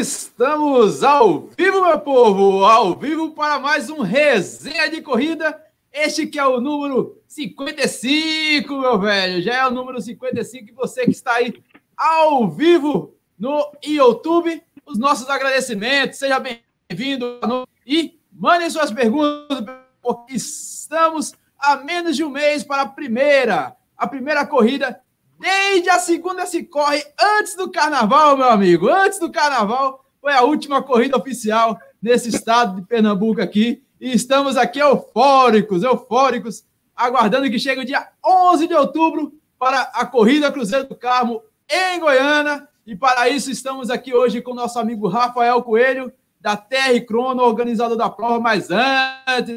Estamos ao vivo, meu povo, ao vivo para mais um resenha de corrida. Este que é o número 55, meu velho. Já é o número 55 e você que está aí ao vivo no YouTube, os nossos agradecimentos. Seja bem-vindo e mandem suas perguntas, porque estamos a menos de um mês para a primeira, a primeira corrida Desde a segunda se corre antes do carnaval, meu amigo. Antes do carnaval foi a última corrida oficial nesse estado de Pernambuco aqui. E estamos aqui eufóricos, eufóricos, aguardando que chegue o dia 11 de outubro para a corrida Cruzeiro do Carmo em Goiânia. E para isso estamos aqui hoje com o nosso amigo Rafael Coelho, da TR Crono, organizador da prova. Mas antes,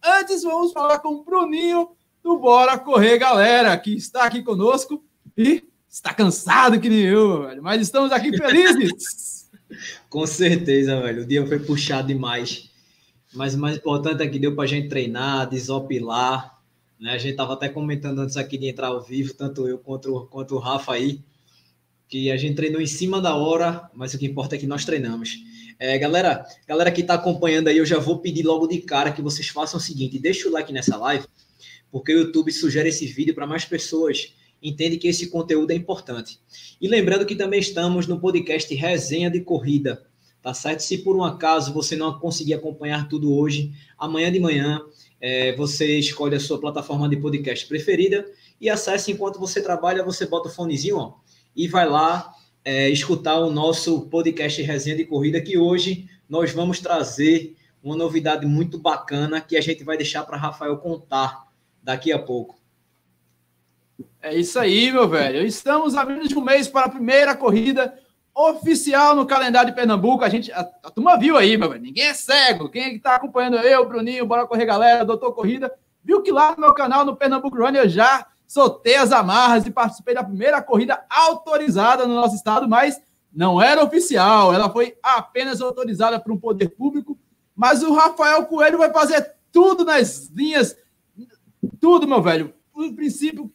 antes vamos falar com o Bruninho do Bora Correr, galera, que está aqui conosco e está cansado que nem eu, velho. Mas estamos aqui felizes. Com certeza, velho. O dia foi puxado demais. Mas o mais importante é que deu para a gente treinar, desopilar. Né? A gente estava até comentando antes aqui de entrar ao vivo, tanto eu quanto, quanto o Rafa aí, que a gente treinou em cima da hora, mas o que importa é que nós treinamos. É, galera, galera que está acompanhando aí, eu já vou pedir logo de cara que vocês façam o seguinte: deixa o like nessa live, porque o YouTube sugere esse vídeo para mais pessoas entende que esse conteúdo é importante. E lembrando que também estamos no podcast Resenha de Corrida, tá certo? Se por um acaso você não conseguir acompanhar tudo hoje, amanhã de manhã é, você escolhe a sua plataforma de podcast preferida e acesse enquanto você trabalha, você bota o fonezinho ó, e vai lá é, escutar o nosso podcast Resenha de Corrida, que hoje nós vamos trazer uma novidade muito bacana que a gente vai deixar para Rafael contar daqui a pouco. É isso aí, meu velho. Estamos a menos de um mês para a primeira corrida oficial no calendário de Pernambuco. A gente, a, a turma viu aí, meu velho. Ninguém é cego. Quem está acompanhando eu, Bruninho, Bora Correr Galera, Doutor Corrida, viu que lá no meu canal, no Pernambuco Run, eu já soltei as amarras e participei da primeira corrida autorizada no nosso estado, mas não era oficial. Ela foi apenas autorizada por um poder público. Mas o Rafael Coelho vai fazer tudo nas linhas, tudo, meu velho. No princípio,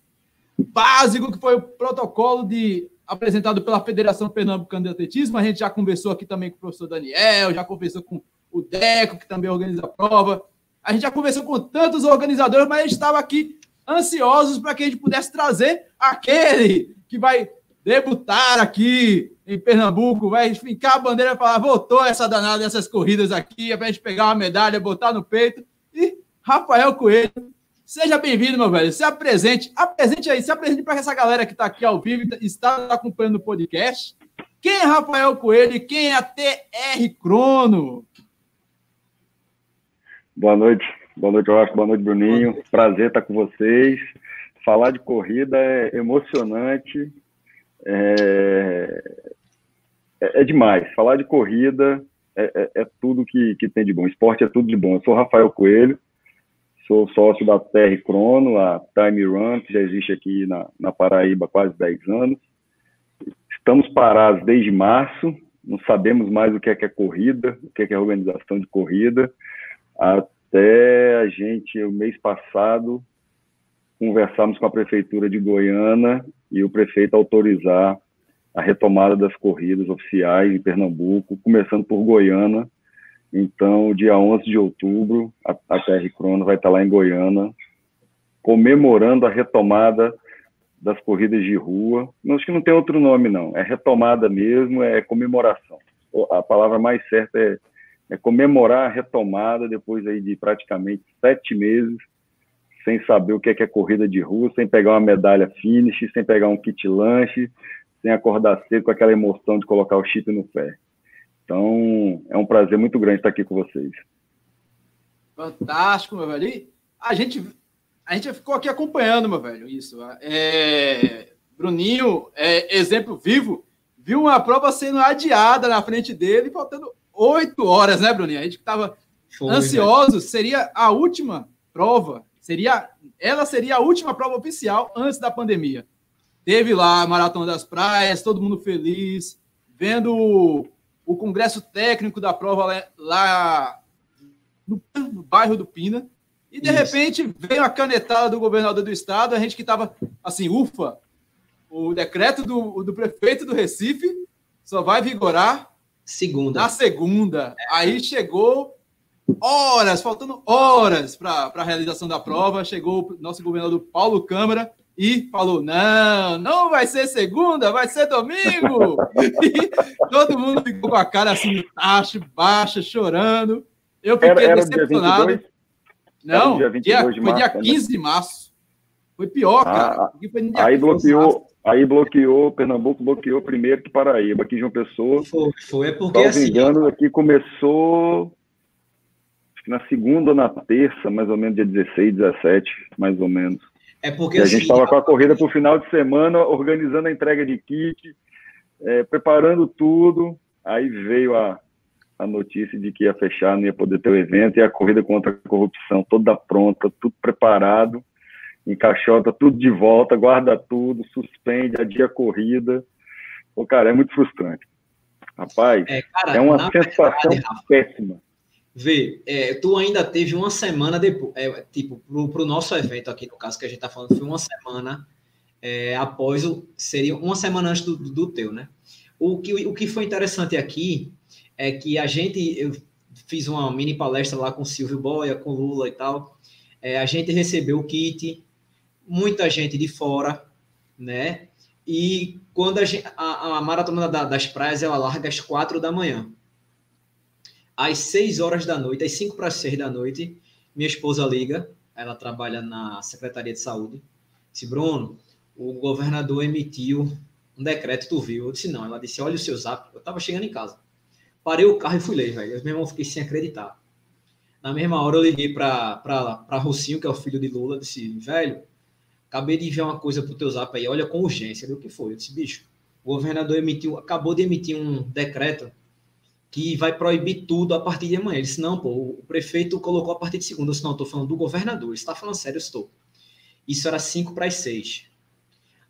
básico, que foi o protocolo de apresentado pela Federação Pernambucana de Atletismo. A gente já conversou aqui também com o professor Daniel, já conversou com o Deco, que também organiza a prova. A gente já conversou com tantos organizadores, mas a gente estava aqui ansiosos para que a gente pudesse trazer aquele que vai debutar aqui em Pernambuco, vai fincar a bandeira e falar: voltou essa danada dessas corridas aqui, é para a gente pegar uma medalha, botar no peito. E Rafael Coelho Seja bem-vindo, meu velho. Se apresente, apresente aí, se apresente para essa galera que está aqui ao vivo e está acompanhando o podcast. Quem é Rafael Coelho e quem é a TR Crono? Boa noite, boa noite, Jorge, boa noite, Bruninho. Boa noite. Prazer estar com vocês. Falar de corrida é emocionante, é, é, é demais. Falar de corrida é, é, é tudo que, que tem de bom. Esporte é tudo de bom. Eu sou Rafael Coelho, Sou sócio da TR Crono, a Time Run, que já existe aqui na, na Paraíba há quase 10 anos. Estamos parados desde março, não sabemos mais o que é, que é corrida, o que é, que é organização de corrida. Até a gente, o mês passado, conversamos com a Prefeitura de Goiânia e o prefeito autorizar a retomada das corridas oficiais em Pernambuco, começando por Goiânia, então, dia 11 de outubro, a, a TR Crono vai estar lá em Goiânia, comemorando a retomada das corridas de rua. Não, acho que não tem outro nome, não. É retomada mesmo, é comemoração. A palavra mais certa é, é comemorar a retomada depois aí de praticamente sete meses sem saber o que é, que é corrida de rua, sem pegar uma medalha finish, sem pegar um kit lanche, sem acordar cedo com aquela emoção de colocar o chip no pé. Então, é um prazer muito grande estar aqui com vocês. Fantástico, meu velho. E a gente, a gente ficou aqui acompanhando, meu velho, isso. É, Bruninho, é, exemplo vivo, viu uma prova sendo adiada na frente dele, faltando oito horas, né, Bruninho? A gente estava ansioso, né? seria a última prova, seria, ela seria a última prova oficial antes da pandemia. Teve lá a Maratona das Praias, todo mundo feliz, vendo o congresso técnico da prova lá, lá no, no, bairro do Pina. E de Isso. repente veio a canetada do governador do estado, a gente que estava assim, ufa, o decreto do, do prefeito do Recife só vai vigorar Segunda. Na segunda. Aí chegou horas, faltando horas para a realização da prova, chegou o nosso governador Paulo Câmara e falou: não, não vai ser segunda, vai ser domingo. e todo mundo ficou com a cara assim, tacho, baixa, chorando. Eu fiquei era, era decepcionado. Não, dia, dia foi março, dia 15 né? de março. Foi pior, ah, cara. Foi aí bloqueou, aí bloqueou, Pernambuco bloqueou primeiro que Paraíba, aqui João Pessoa. Foi, foi é porque assim. engano, aqui começou acho que na segunda ou na terça, mais ou menos, dia 16, 17, mais ou menos. É porque e a gente estava assim, com a corrida para o final de semana, organizando a entrega de kit, é, preparando tudo. Aí veio a, a notícia de que ia fechar, não ia poder ter o evento, e a corrida contra a corrupção toda pronta, tudo preparado, encaixota tudo de volta, guarda tudo, suspende, adia a corrida. Pô, cara, é muito frustrante. Rapaz, é, cara, é uma sensação verdade, péssima Vê, é, tu ainda teve uma semana depois, é, tipo, pro, pro nosso evento aqui, no caso que a gente tá falando, foi uma semana é, após o. Seria uma semana antes do, do teu, né? O que, o que foi interessante aqui é que a gente. Eu fiz uma mini palestra lá com Silvio Boia, com Lula e tal. É, a gente recebeu o kit, muita gente de fora, né? E quando a, gente, a, a maratona da, das praias ela larga às quatro da manhã às 6 horas da noite, às 5 para as 6 da noite, minha esposa liga, ela trabalha na Secretaria de Saúde, disse, Bruno, o governador emitiu um decreto, tu viu? Eu disse, não. Ela disse, olha o seu zap. Eu tava chegando em casa. Parei o carro e fui ler, velho. Eu mesmo fiquei sem acreditar. Na mesma hora eu liguei para Rocinho, que é o filho de Lula, disse, velho, acabei de enviar uma coisa pro teu zap aí, olha com urgência. o que foi? Eu disse, bicho, o governador emitiu, acabou de emitir um decreto que vai proibir tudo a partir de amanhã. Ele disse, não, pô, o prefeito colocou a partir de segunda. Eu disse, não, estou falando do governador. Ele está falando sério, eu estou. Isso era 5 para as 6.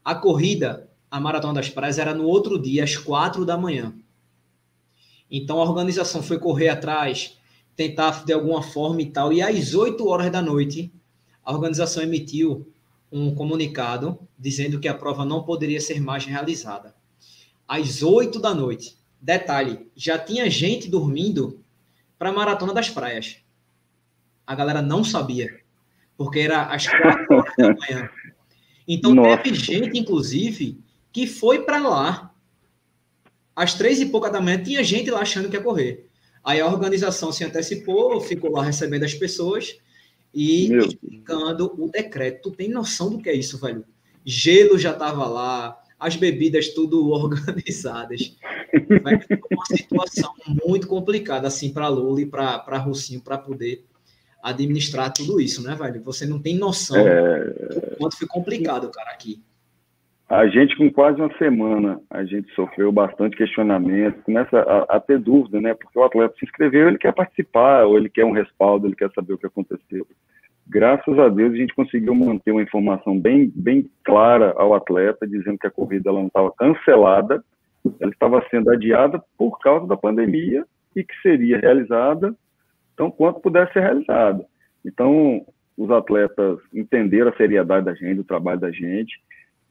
A corrida, a Maratona das Praias, era no outro dia, às 4 da manhã. Então, a organização foi correr atrás, tentar de alguma forma e tal. E às 8 horas da noite, a organização emitiu um comunicado dizendo que a prova não poderia ser mais realizada. Às 8 da noite, Detalhe, já tinha gente dormindo para a Maratona das Praias. A galera não sabia, porque era às quatro horas da manhã. Então Nossa. teve gente, inclusive, que foi para lá às três e pouca da manhã, tinha gente lá achando que ia correr. Aí a organização se antecipou, ficou lá recebendo as pessoas e explicando o decreto. Tu tem noção do que é isso, velho? Gelo já estava lá, as bebidas tudo organizadas. Vai ser uma situação muito complicada assim para Lula e para Rocinho para poder administrar tudo isso, né, velho? Você não tem noção é... do quanto foi complicado, cara, aqui. A gente, com quase uma semana, a gente sofreu bastante questionamento, começa a, a, ter dúvida, né? Porque o atleta se inscreveu, ele quer participar, ou ele quer um respaldo, ele quer saber o que aconteceu graças a Deus a gente conseguiu manter uma informação bem, bem clara ao atleta, dizendo que a corrida ela não estava cancelada, ela estava sendo adiada por causa da pandemia e que seria realizada então quanto pudesse ser realizada. Então os atletas entenderam a seriedade da gente, o trabalho da gente,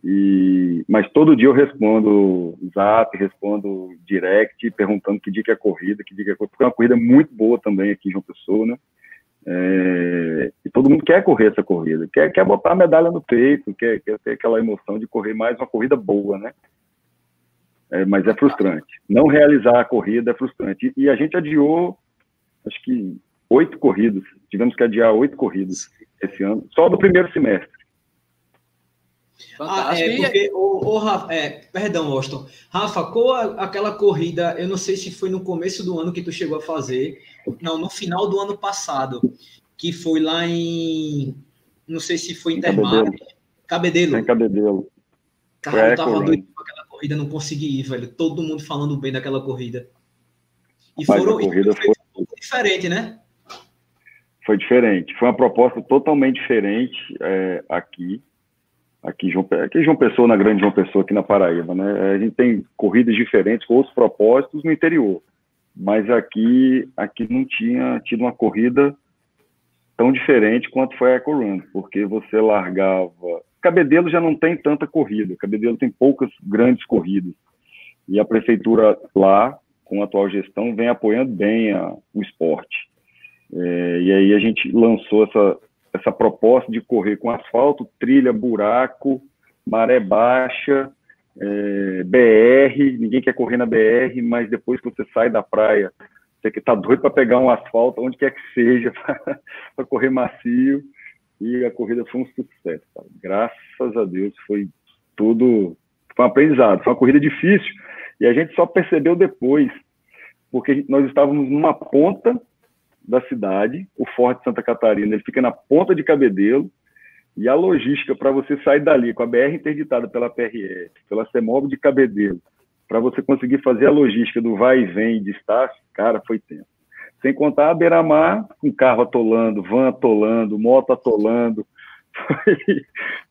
e mas todo dia eu respondo zap, respondo direct, perguntando que dia que é a corrida, que dia que é a corrida, porque é uma corrida muito boa também aqui em João Pessoa, né? É, e todo mundo quer correr essa corrida, quer, quer botar a medalha no peito, quer, quer ter aquela emoção de correr mais uma corrida boa, né? É, mas é frustrante. Não realizar a corrida é frustrante. E, e a gente adiou, acho que oito corridas. Tivemos que adiar oito corridas esse ano, só do primeiro semestre. Ah, é, porque, o, o Rafa, é, perdão, Austin. Rafa, qual a, aquela corrida, eu não sei se foi no começo do ano que tu chegou a fazer, não, no final do ano passado, que foi lá em, não sei se foi em Intermar, Cabedelo. Em Cabedelo. Cara, eu tava doido com aquela corrida, não consegui ir, velho. Todo mundo falando bem daquela corrida. E Mas foram, corrida foi, foi diferente, né? Foi diferente. Foi uma proposta totalmente diferente é, aqui aqui João, aqui João Pessoa, na Grande João Pessoa, aqui na Paraíba, né? A gente tem corridas diferentes com outros propósitos no interior, mas aqui, aqui não tinha tido uma corrida tão diferente quanto foi a Eco Run, porque você largava... Cabedelo já não tem tanta corrida, Cabedelo tem poucas grandes corridas, e a prefeitura lá com a atual gestão, vem apoiando bem a, o esporte. É, e aí a gente lançou essa, essa proposta de correr com asfalto, trilha, buraco, maré baixa, é, BR, ninguém quer correr na BR, mas depois que você sai da praia, você que está doido para pegar um asfalto, onde quer que seja, para correr macio, e a corrida foi um sucesso. Cara. Graças a Deus, foi tudo, foi um aprendizado, foi uma corrida difícil, e a gente só percebeu depois, porque nós estávamos numa ponta da cidade, o Forte Santa Catarina, ele fica na ponta de Cabedelo, e a logística para você sair dali com a BR interditada pela PRS, pela CEMOB de Cabedelo, para você conseguir fazer a logística do vai e vem de Estácio, cara, foi tempo. Sem contar a beira-mar, com carro atolando, van atolando, moto atolando. Foi,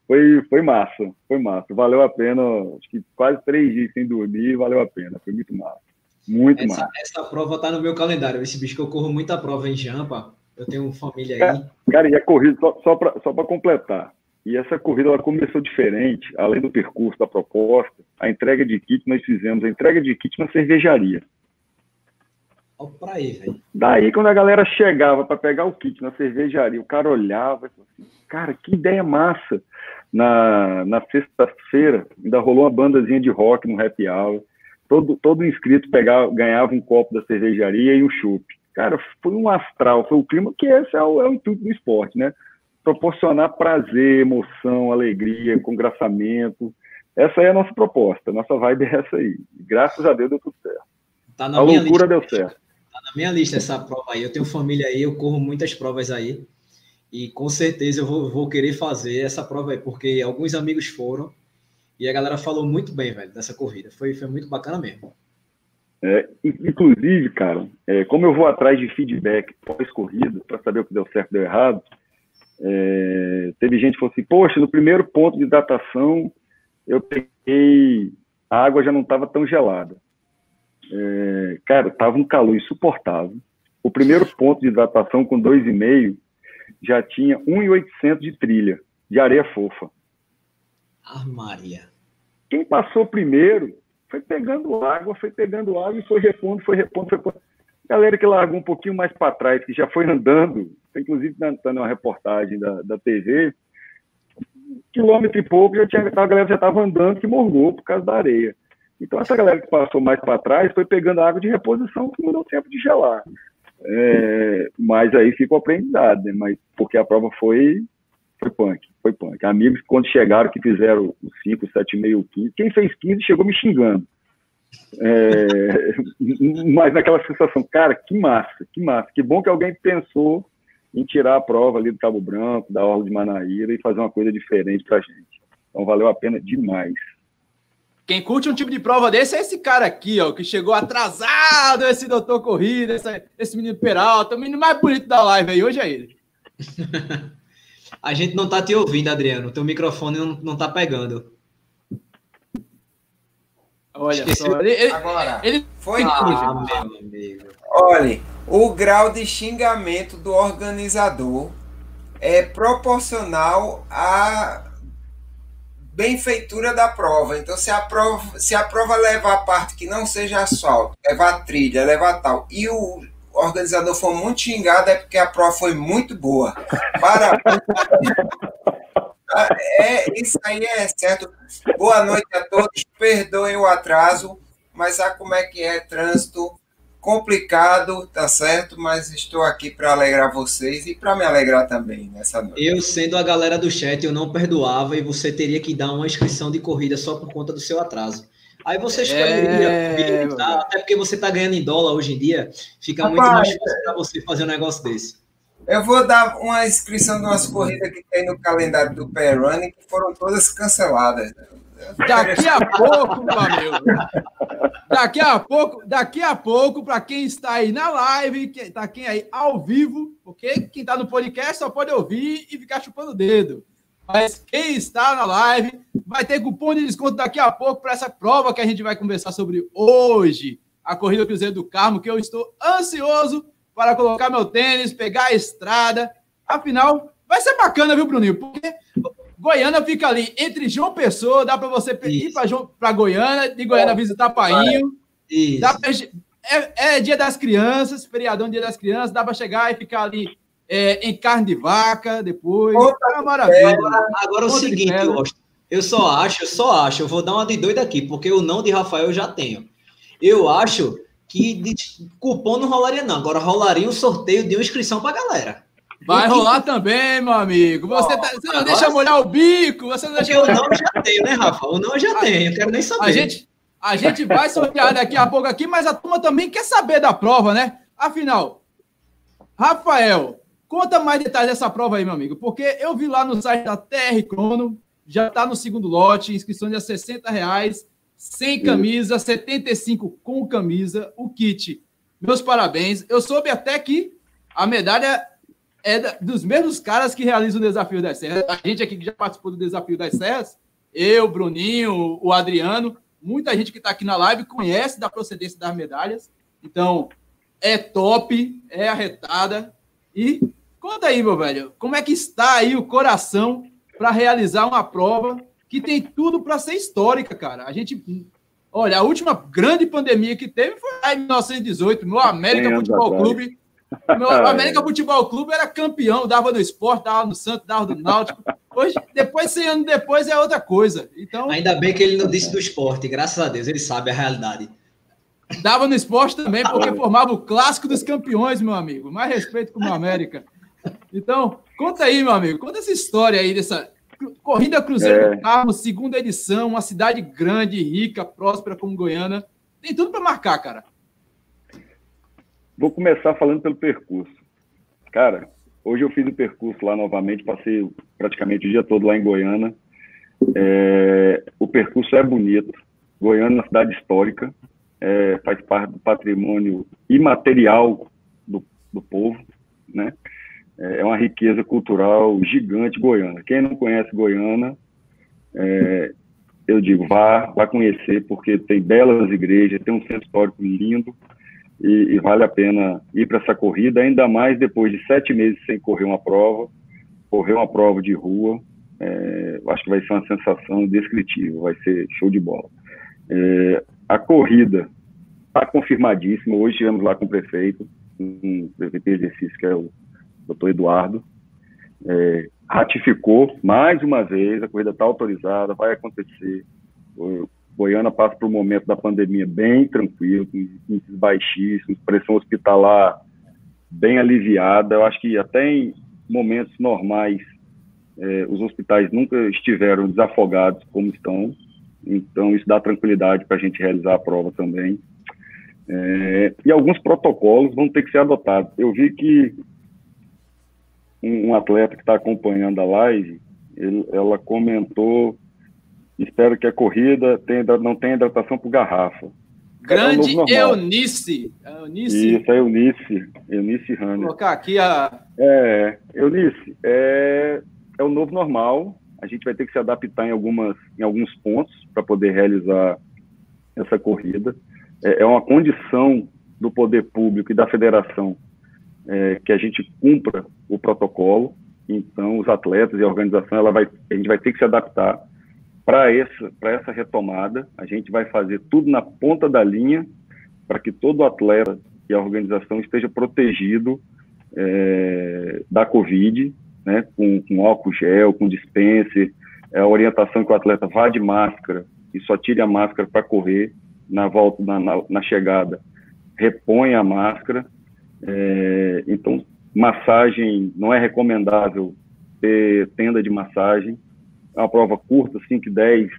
foi, foi massa, foi massa. Valeu a pena, acho que quase três dias sem dormir, valeu a pena. Foi muito massa. Muito essa, massa. Essa prova tá no meu calendário. Esse bicho que eu corro muita prova em Jampa. Eu tenho família aí. Cara, cara e a corrida, só, só para só completar, e essa corrida ela começou diferente, além do percurso, da proposta, a entrega de kit nós fizemos, a entrega de kit na cervejaria. Olha pra aí, velho. Daí, quando a galera chegava para pegar o kit na cervejaria, o cara olhava e falava assim, cara, que ideia massa. Na, na sexta-feira, ainda rolou uma bandazinha de rock no happy hour. Todo, todo inscrito pegava, ganhava um copo da cervejaria e um chup. Cara, foi um astral, foi o clima, que esse é o, é o intuito do esporte, né? Proporcionar prazer, emoção, alegria, congraçamento. Essa é a nossa proposta, nossa vibe é essa aí. Graças a Deus deu tudo certo. Tá a loucura lista. deu certo. Tá na minha lista essa prova aí. Eu tenho família aí, eu corro muitas provas aí. E com certeza eu vou, vou querer fazer essa prova aí, porque alguns amigos foram e a galera falou muito bem, velho, dessa corrida. Foi, foi muito bacana mesmo. É, inclusive, cara, é, como eu vou atrás de feedback pós-corrida, para saber o que deu certo e deu errado, é, teve gente que falou assim: Poxa, no primeiro ponto de datação, eu peguei. A água já não estava tão gelada. É, cara, estava um calor insuportável. O primeiro ponto de hidratação com 2,5 já tinha 1,800 de trilha, de areia fofa. Maria. Quem passou primeiro foi pegando água, foi pegando água e foi repondo, foi repondo, foi repondo. Galera que largou um pouquinho mais para trás, que já foi andando, inclusive está numa reportagem da, da TV, quilômetro e pouco, já tinha, a galera já estava andando que morgou por causa da areia. Então, essa galera que passou mais para trás foi pegando água de reposição que não deu tempo de gelar. É, mas aí fica o aprendizado, né? Mas, porque a prova foi, foi punk, foi punk. Amigos quando chegaram que fizeram os 5, 7, meio, 15, quem fez 15 chegou me xingando. É, mas naquela sensação, cara, que massa, que massa, que bom que alguém pensou em tirar a prova ali do Cabo Branco, da Orla de Manaíra e fazer uma coisa diferente pra gente. Então valeu a pena demais. Quem curte um tipo de prova desse é esse cara aqui, ó, que chegou atrasado, esse doutor Corrida, esse, esse menino Peralta, o menino mais bonito da live aí, hoje é ele. A gente não tá te ouvindo, Adriano. Teu microfone não, não tá pegando. Olha Esqueci. só. Ele, ele, Agora, ele foi ah, meu amigo. Olha, o grau de xingamento do organizador é proporcional a benfeitura da prova. Então, se a prova, se a prova levar a parte que não seja asfalto, levar trilha, levar tal, e o organizador for muito xingado, é porque a prova foi muito boa. Parabéns. é, isso aí é certo. Boa noite a todos. Perdoem o atraso, mas sabe como é que é trânsito complicado, tá certo? Mas estou aqui para alegrar vocês e para me alegrar também nessa noite. Eu, sendo a galera do chat, eu não perdoava e você teria que dar uma inscrição de corrida só por conta do seu atraso. Aí você escolheria, é... tá? até porque você está ganhando em dólar hoje em dia, fica Rapaz, muito mais fácil para você fazer um negócio desse. Eu vou dar uma inscrição de umas corridas que tem no calendário do Pair Running que foram todas canceladas. Daqui a pouco, meu amigo. Daqui a pouco, daqui a pouco, para quem está aí na live, quem está quem aí ao vivo, porque quem está no podcast só pode ouvir e ficar chupando o dedo. Mas quem está na live vai ter cupom de desconto daqui a pouco para essa prova que a gente vai conversar sobre hoje, a Corrida Cruzeiro do Carmo, que eu estou ansioso para colocar meu tênis, pegar a estrada. Afinal, vai ser bacana, viu, Bruninho? Porque Goiânia fica ali entre João Pessoa, dá para você Isso. ir para Goiânia, de Goiânia visitar Painho. Dá pra, é, é, dia das crianças, feriadão dia das crianças, dá para chegar e ficar ali é, em carne de vaca depois. é uma maravilha. Agora, agora o seguinte, eu só acho, eu só acho, eu vou dar uma de doido aqui, porque o não de Rafael eu já tenho. Eu acho que de cupom não rolaria, não. Agora rolaria um sorteio de uma inscrição para galera. Vai rolar também, meu amigo. Você, tá, você não deixa molhar o bico. Você não deixa Porque molhar... o não já tenho, né, Rafa? O não já tenho, eu quero nem saber. A gente, a gente vai sortear daqui a pouco aqui, mas a turma também quer saber da prova, né? Afinal, Rafael, conta mais detalhes dessa prova aí, meu amigo, porque eu vi lá no site da TR Crono, já está no segundo lote, inscrição de 60 reais, sem camisa, 75 com camisa, o kit. Meus parabéns. Eu soube até que a medalha é dos mesmos caras que realizam o desafio das serras. A gente aqui que já participou do desafio das serras, eu, Bruninho, o Adriano, muita gente que está aqui na live conhece da procedência das medalhas. Então, é top, é arretada. E conta aí, meu velho, como é que está aí o coração para realizar uma prova que tem tudo para ser histórica, cara. A gente. Olha, a última grande pandemia que teve foi lá em 1918, no América Futebol Clube. Meu América Futebol Clube era campeão, dava no esporte, dava no Santos, dava no Náutico. Hoje, depois, 100 anos depois, é outra coisa. Então, Ainda bem que ele não disse do esporte, graças a Deus, ele sabe a realidade. Dava no esporte também, porque formava o clássico dos campeões, meu amigo. Mais respeito com o América. Então, conta aí, meu amigo, conta essa história aí dessa, Corrida Cruzeiro é. do Carmo, segunda edição, uma cidade grande, rica, próspera como Goiânia. Tem tudo para marcar, cara. Vou começar falando pelo percurso. Cara, hoje eu fiz o percurso lá novamente, passei praticamente o dia todo lá em Goiânia. É, o percurso é bonito. Goiânia é uma cidade histórica, é, faz parte do patrimônio imaterial do, do povo, né? É uma riqueza cultural gigante goiana. Quem não conhece Goiânia, é, eu digo, vá, vá conhecer, porque tem belas igrejas, tem um centro histórico lindo e, e vale a pena ir para essa corrida, ainda mais depois de sete meses sem correr uma prova, correr uma prova de rua, é, acho que vai ser uma sensação descritível, vai ser show de bola. É, a corrida está confirmadíssima, hoje estivemos lá com o prefeito, um prefeito de exercício que é o doutor Eduardo, é, ratificou mais uma vez, a corrida está autorizada, vai acontecer. O Goiânia passa por um momento da pandemia bem tranquilo, com índices baixíssimos, pressão hospitalar bem aliviada. Eu acho que até em momentos normais é, os hospitais nunca estiveram desafogados como estão, então isso dá tranquilidade para a gente realizar a prova também. É, e alguns protocolos vão ter que ser adotados. Eu vi que um, um atleta que está acompanhando a live, ele, ela comentou, espero que a corrida tenha, não tenha hidratação por garrafa. Grande é Eunice. Eunice. Isso, é Eunice. Eunice Hanner. Vou colocar aqui a... É, Eunice, é, é o novo normal. A gente vai ter que se adaptar em, algumas, em alguns pontos para poder realizar essa corrida. É, é uma condição do poder público e da federação é, que a gente cumpra o protocolo. Então, os atletas e a organização, ela vai, a gente vai ter que se adaptar para essa, essa retomada. A gente vai fazer tudo na ponta da linha para que todo atleta e a organização esteja protegido é, da Covid, né, com, com álcool gel, com dispenser, é a orientação que o atleta vá de máscara e só tire a máscara para correr na volta, na, na, na chegada, repõe a máscara é, então, massagem, não é recomendável ter tenda de massagem. É uma prova curta, 5 e 10.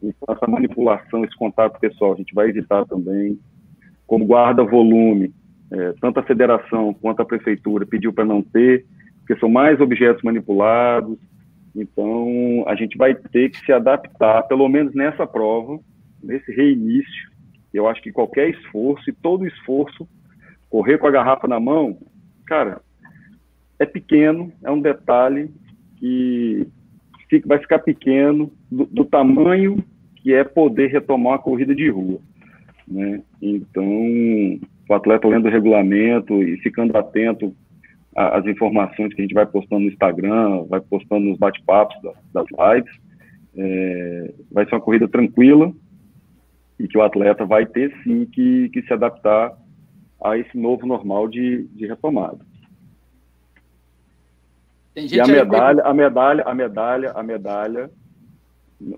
Então, essa manipulação, esse contato pessoal, a gente vai evitar também. Como guarda-volume, é, tanto a federação quanto a prefeitura pediu para não ter, porque são mais objetos manipulados. Então, a gente vai ter que se adaptar, pelo menos nessa prova, nesse reinício. Eu acho que qualquer esforço, e todo esforço, correr com a garrafa na mão, cara, é pequeno, é um detalhe que fica, vai ficar pequeno do, do, tamanho que é poder retomar uma corrida de rua. Né? Então, o atleta lendo o regulamento e ficando atento às informações que a gente vai postando no Instagram, vai postando nos bate-papos das, lives, é, vai ser uma corrida tranquila e que o atleta vai ter sim que, que se adaptar a esse novo normal de, de retomada. E a medalha, a medalha, a medalha, a medalha,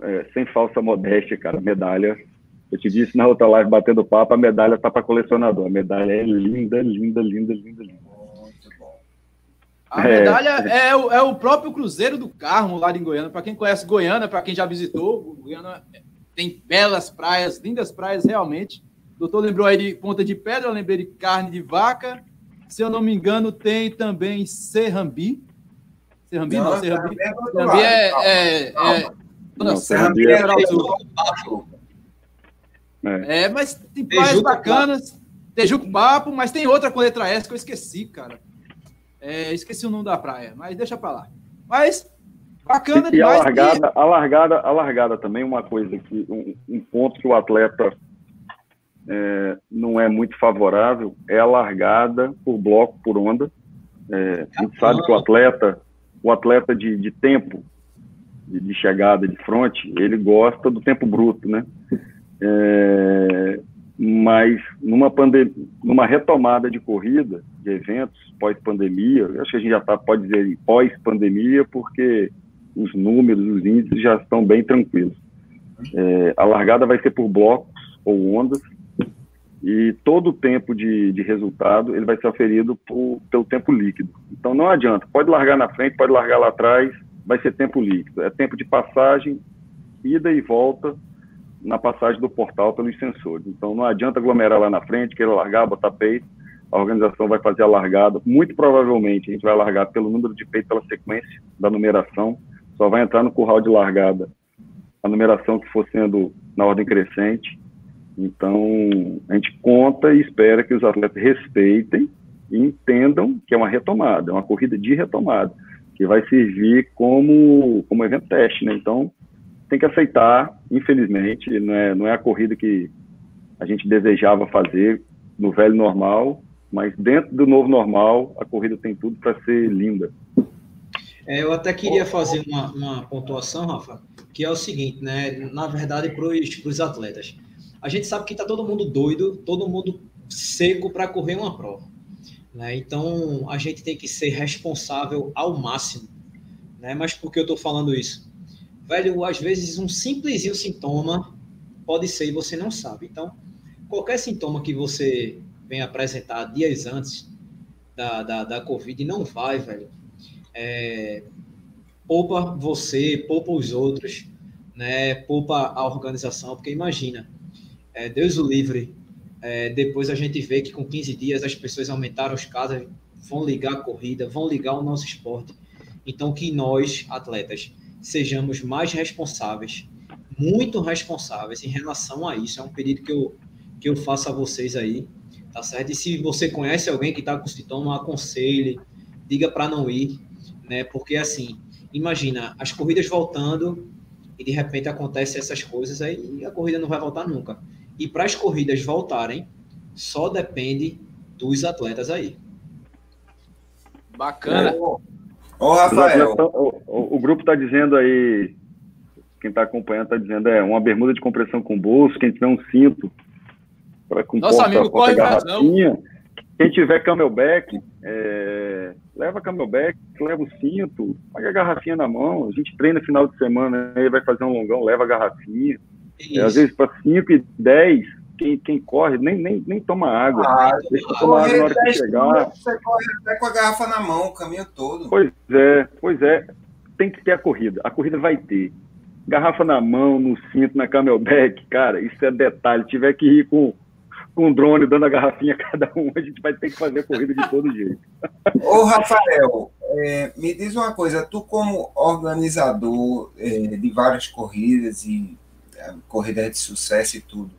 é, sem falsa modéstia, cara, a medalha, eu te disse na outra live batendo papo, a medalha tá para colecionador. A medalha é linda, linda, linda, linda, linda. A medalha é, é, o, é, o, próprio Cruzeiro do Carmo, lá em Goiânia. Para quem conhece Goiânia, para quem já visitou, Goiânia tem belas praias, lindas praias realmente. O doutor lembrou aí de Ponta de Pedra, eu lembrei de carne de vaca. Se eu não me engano, tem também Serrambi. Serrambi não, não Serrambi. Serrambi é. é, é, não, Serrambi é, é, é, mas tem praias bacanas. Tejuco Papo, mas tem outra com letra S que eu esqueci, cara. É, esqueci o nome da praia, mas deixa pra lá. Mas bacana e, demais. E a largada, a largada, a largada também, uma coisa que um, um ponto que o atleta é, não é muito favorável é a largada por bloco, por onda. É, a gente sabe que o atleta, o atleta de, de tempo, de, de, chegada, de fronte, ele gosta do tempo bruto, né? É, mas numa, pandemia, numa retomada de corrida, de eventos pós-pandemia, acho que a gente já tá, pode dizer pós-pandemia, porque os números, os índices já estão bem tranquilos. É, a largada vai ser por blocos ou ondas, e todo o tempo de, de resultado ele vai ser aferido por, pelo tempo líquido. Então não adianta, pode largar na frente, pode largar lá atrás, vai ser tempo líquido. É tempo de passagem, ida e volta na passagem do portal pelos sensores. Então não adianta aglomerar lá na frente, querer largar, botar peito, a organização vai fazer a largada. Muito provavelmente a gente vai largar pelo número de peito, pela sequência da numeração, só vai entrar no curral de largada a numeração que for sendo na ordem crescente então, a gente conta e espera que os atletas respeitem e entendam que é uma retomada, é uma corrida de retomada, que vai servir como, como evento teste, né? Então, tem que aceitar, infelizmente, não é, não é a corrida que a gente desejava fazer no velho normal, mas dentro do novo normal, a corrida tem tudo para ser linda. É, eu até queria fazer uma, uma pontuação, Rafa, que é o seguinte, né? Na verdade, para os atletas a gente sabe que está todo mundo doido, todo mundo seco para correr uma prova. Né? Então, a gente tem que ser responsável ao máximo. Né? Mas por que eu estou falando isso? Velho, às vezes um simplesinho sintoma pode ser e você não sabe. Então, qualquer sintoma que você venha apresentar dias antes da, da, da Covid não vai, velho. É, poupa você, poupa os outros, né? poupa a organização, porque imagina, é, Deus o livre, é, depois a gente vê que com 15 dias as pessoas aumentaram os casos, vão ligar a corrida, vão ligar o nosso esporte. Então, que nós, atletas, sejamos mais responsáveis, muito responsáveis em relação a isso. É um pedido que eu, que eu faço a vocês aí, tá certo? E se você conhece alguém que está com sintoma, aconselhe, diga para não ir, né? Porque, assim, imagina, as corridas voltando e de repente acontece essas coisas aí a corrida não vai voltar nunca. E para as corridas voltarem, só depende dos atletas aí. Bacana. Ô, Rafael. O, o, o grupo está dizendo aí, quem está acompanhando está dizendo, é uma bermuda de compressão com bolso, quem tiver um cinto para com Nosso amigo corre garrafinha. Quem tiver camelback, é, leva camelback, leva o cinto, paga a garrafinha na mão. A gente treina final de semana, aí vai fazer um longão, leva a garrafinha. É, às vezes, para 5 e 10, quem, quem corre nem, nem, nem toma água. Ah, deixa tomar água na hora que chegar. Você corre até com a garrafa na mão o caminho todo. Pois é, pois é. Tem que ter a corrida. A corrida vai ter. Garrafa na mão, no cinto, na camelback, cara, isso é detalhe. Se tiver que ir com, com um drone dando a garrafinha a cada um, a gente vai ter que fazer a corrida de todo jeito. Ô, Rafael, é, me diz uma coisa, tu como organizador é, de várias corridas e corrida de sucesso e tudo.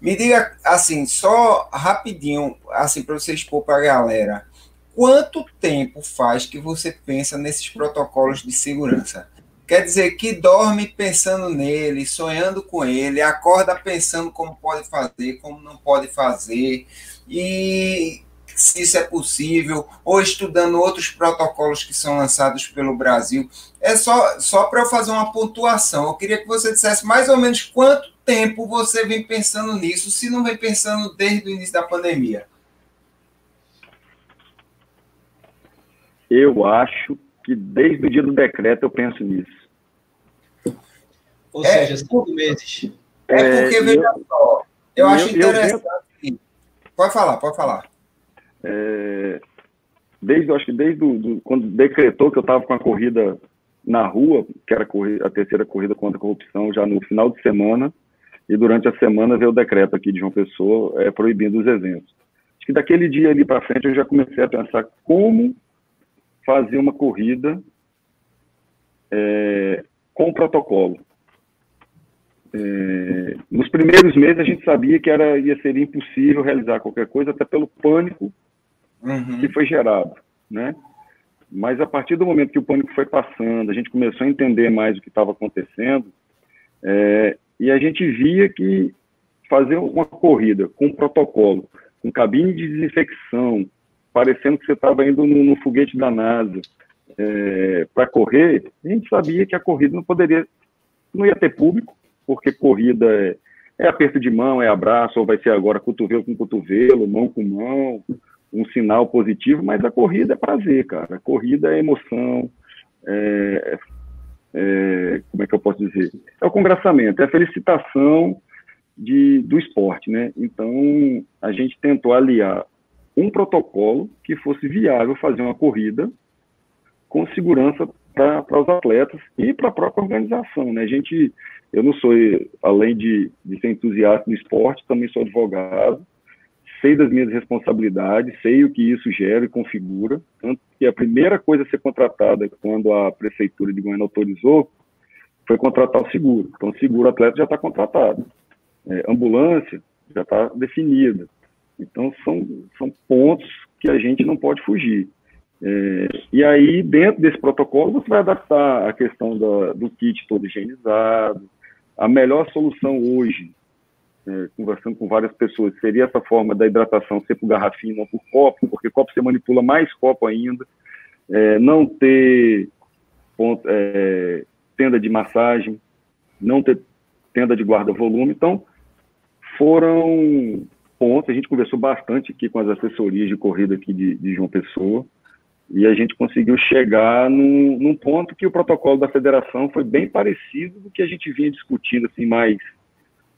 Me diga assim, só rapidinho, assim, para você expor para a galera, quanto tempo faz que você pensa nesses protocolos de segurança? Quer dizer que dorme pensando nele, sonhando com ele, acorda pensando como pode fazer, como não pode fazer, e se isso é possível, ou estudando outros protocolos que são lançados pelo Brasil. É só, só para eu fazer uma pontuação. Eu queria que você dissesse mais ou menos quanto tempo você vem pensando nisso, se não vem pensando desde o início da pandemia. Eu acho que desde o dia do decreto eu penso nisso. Ou é, seja, cinco meses. É porque, é, veja eu, só, eu, eu acho interessante. Eu, eu... Pode falar, pode falar. É, desde, acho que desde do, do, quando decretou que eu estava com a corrida na rua, que era a terceira corrida contra a corrupção, já no final de semana, e durante a semana veio o decreto aqui de João Pessoa é, proibindo os eventos. Acho que daquele dia ali para frente eu já comecei a pensar como fazer uma corrida é, com protocolo. É, nos primeiros meses a gente sabia que era ia ser impossível realizar qualquer coisa, até pelo pânico uhum. que foi gerado, né? Mas a partir do momento que o pânico foi passando, a gente começou a entender mais o que estava acontecendo, é, e a gente via que fazer uma corrida com protocolo, com cabine de desinfecção, parecendo que você estava indo no, no, foguete da NASA é, para correr, a gente sabia que a corrida não poderia, não ia ter público, porque corrida é, é aperto de mão, é abraço, ou vai ser agora cotovelo com cotovelo, mão com mão, um sinal positivo, mas a corrida é prazer, cara. A corrida é emoção, é, é, como é que eu posso dizer? É o congraçamento, é a felicitação de, do esporte, né? Então, a gente tentou aliar um protocolo que fosse viável fazer uma corrida com segurança para os atletas e para a própria organização, né? A gente, eu não sou, além de, de ser entusiasta do esporte, também sou advogado, sei das minhas responsabilidades, sei o que isso gera e configura, tanto que a primeira coisa a ser contratada quando a prefeitura de Goiânia autorizou foi contratar o seguro. Então, o seguro atleta já está contratado. É, ambulância já está definida. Então, são, são pontos que a gente não pode fugir. É, e aí, dentro desse protocolo, você vai adaptar a questão da, do kit todo higienizado. A melhor solução hoje é, conversando com várias pessoas, seria essa forma da hidratação ser por garrafinha, não por copo, porque copo você manipula mais copo ainda, é, não ter ponto, é, tenda de massagem, não ter tenda de guarda-volume. Então, foram pontos, a gente conversou bastante aqui com as assessorias de corrida aqui de, de João Pessoa, e a gente conseguiu chegar num, num ponto que o protocolo da federação foi bem parecido do que a gente vinha discutindo, assim, mais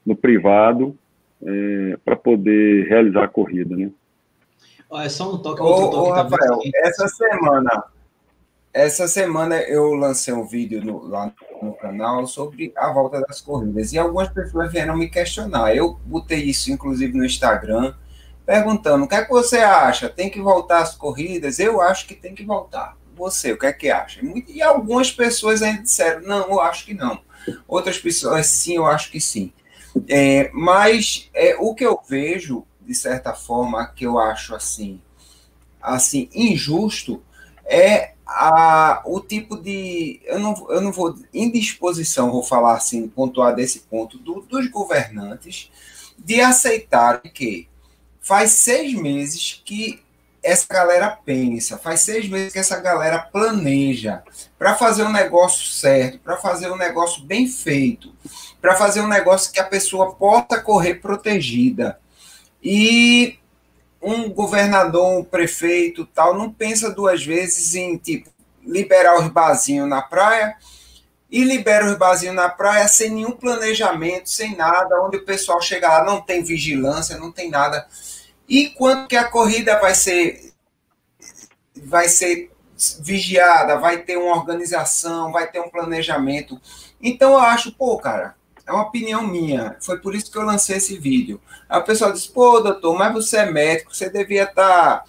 no privado é, para poder realizar a corrida, né? é só um toque. Ô, toque ô Rafael, essa semana, essa semana eu lancei um vídeo no, lá no canal sobre a volta das corridas e algumas pessoas vieram me questionar. Eu botei isso, inclusive, no Instagram, perguntando: o que é que você acha? Tem que voltar as corridas? Eu acho que tem que voltar. Você, o que é que acha? E algumas pessoas ainda disseram: não, eu acho que não. Outras pessoas, sim, eu acho que sim. É, mas é, o que eu vejo, de certa forma, que eu acho assim, assim injusto, é a, o tipo de. Eu não, eu não vou. Indisposição, vou falar assim, pontuar desse ponto, do, dos governantes de aceitar que faz seis meses que essa galera pensa, faz seis meses que essa galera planeja para fazer um negócio certo, para fazer um negócio bem feito para fazer um negócio que a pessoa possa correr protegida. E um governador, um prefeito, tal, não pensa duas vezes em tipo liberar os barzinhos na praia e libera os barzinhos na praia sem nenhum planejamento, sem nada, onde o pessoal chega lá, não tem vigilância, não tem nada. E que a corrida vai ser vai ser vigiada, vai ter uma organização, vai ter um planejamento. Então eu acho, pô, cara, é uma opinião minha. Foi por isso que eu lancei esse vídeo. Aí o pessoal disse: pô, doutor, mas você é médico, você devia estar tá,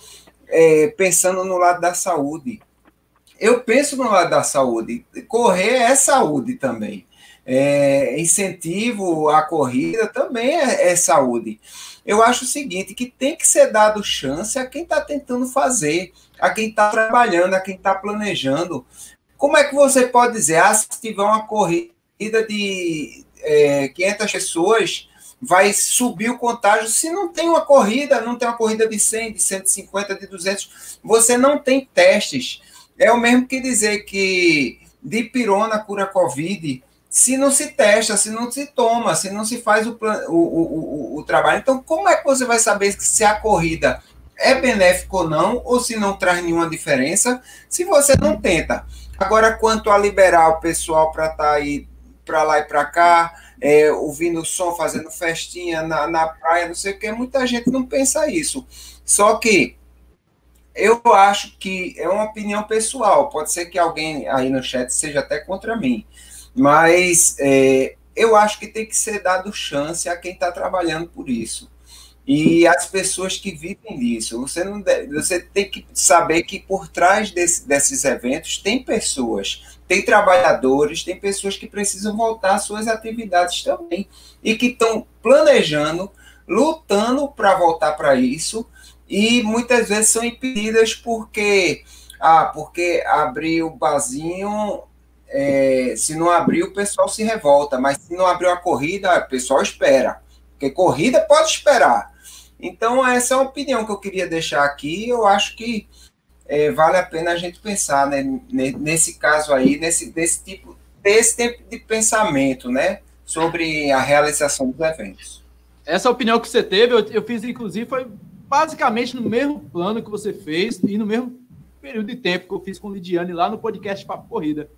é, pensando no lado da saúde. Eu penso no lado da saúde. Correr é saúde também. É, incentivo à corrida também é, é saúde. Eu acho o seguinte: que tem que ser dado chance a quem está tentando fazer, a quem está trabalhando, a quem está planejando. Como é que você pode dizer, ah, se tiver uma corrida de, é, 500 pessoas, vai subir o contágio. Se não tem uma corrida, não tem uma corrida de 100, de 150, de 200, você não tem testes. É o mesmo que dizer que dipirona cura Covid se não se testa, se não se toma, se não se faz o, o, o, o, trabalho. Então, como é que você vai saber se a corrida é benéfico ou não, ou se não traz nenhuma diferença, se você não tenta. Agora, quanto a liberar o pessoal para estar tá aí para lá e para cá, é, ouvindo som, fazendo festinha na, na praia, não sei o que, muita gente não pensa isso. Só que eu acho que é uma opinião pessoal, pode ser que alguém aí no chat seja até contra mim, mas é, eu acho que tem que ser dado chance a quem está trabalhando por isso. E as pessoas que vivem disso. Você, não deve, você tem que saber que por trás desse, desses eventos tem pessoas, tem trabalhadores, tem pessoas que precisam voltar às suas atividades também. E que estão planejando, lutando para voltar para isso. E muitas vezes são impedidas porque ah, porque abrir o barzinho é, se não abrir o pessoal se revolta, mas se não abrir a corrida, o pessoal espera. Porque corrida pode esperar. Então, essa é uma opinião que eu queria deixar aqui. Eu acho que é, vale a pena a gente pensar né, nesse caso aí, nesse, desse, tipo, desse tipo de pensamento, né? Sobre a realização dos eventos. Essa opinião que você teve, eu, eu fiz, inclusive, foi basicamente no mesmo plano que você fez e no mesmo período de tempo que eu fiz com Lidiane lá no podcast Papo Corrida.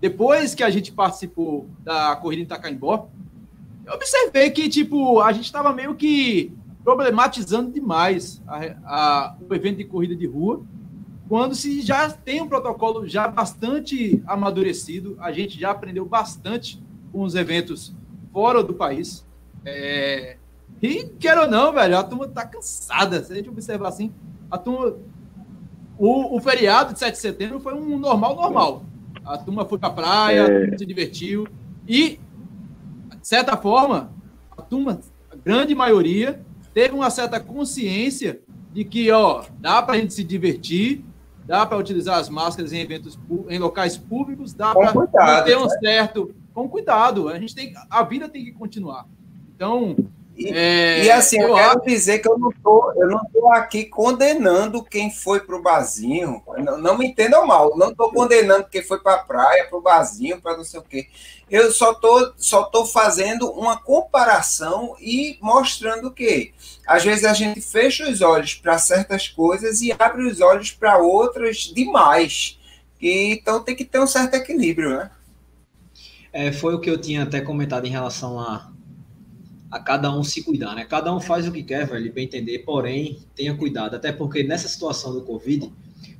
Depois que a gente participou da corrida em Itacaimbó, eu observei que, tipo, a gente estava meio que problematizando demais a, a, o evento de corrida de rua, quando se já tem um protocolo já bastante amadurecido, a gente já aprendeu bastante com os eventos fora do país. É, e, quer ou não, velho, a turma tá cansada. Se a gente observar assim, a turma. O, o feriado de 7 de setembro foi um normal, normal. A turma foi pra praia, é... se divertiu. E, de certa forma, a turma, a grande maioria, teve uma certa consciência de que, ó, dá para a gente se divertir, dá para utilizar as máscaras em eventos, em locais públicos, dá para ter um certo, com cuidado. A gente tem, a vida tem que continuar. Então, e, é, e, assim, eu, quero dizer que eu não tô, eu não estou aqui condenando quem foi para o barzinho. Não, não, me entendam mal, não estou condenando quem foi para a praia, para o barzinho, para não sei o quê. Eu só tô, só tô fazendo uma comparação e mostrando que às vezes a gente fecha os olhos para certas coisas e abre os olhos para outras demais. E, então tem que ter um certo equilíbrio, né? É, foi o que eu tinha até comentado em relação a a cada um se cuidar, né? Cada um faz o que quer, velho, bem entender, porém, tenha cuidado, até porque nessa situação do Covid,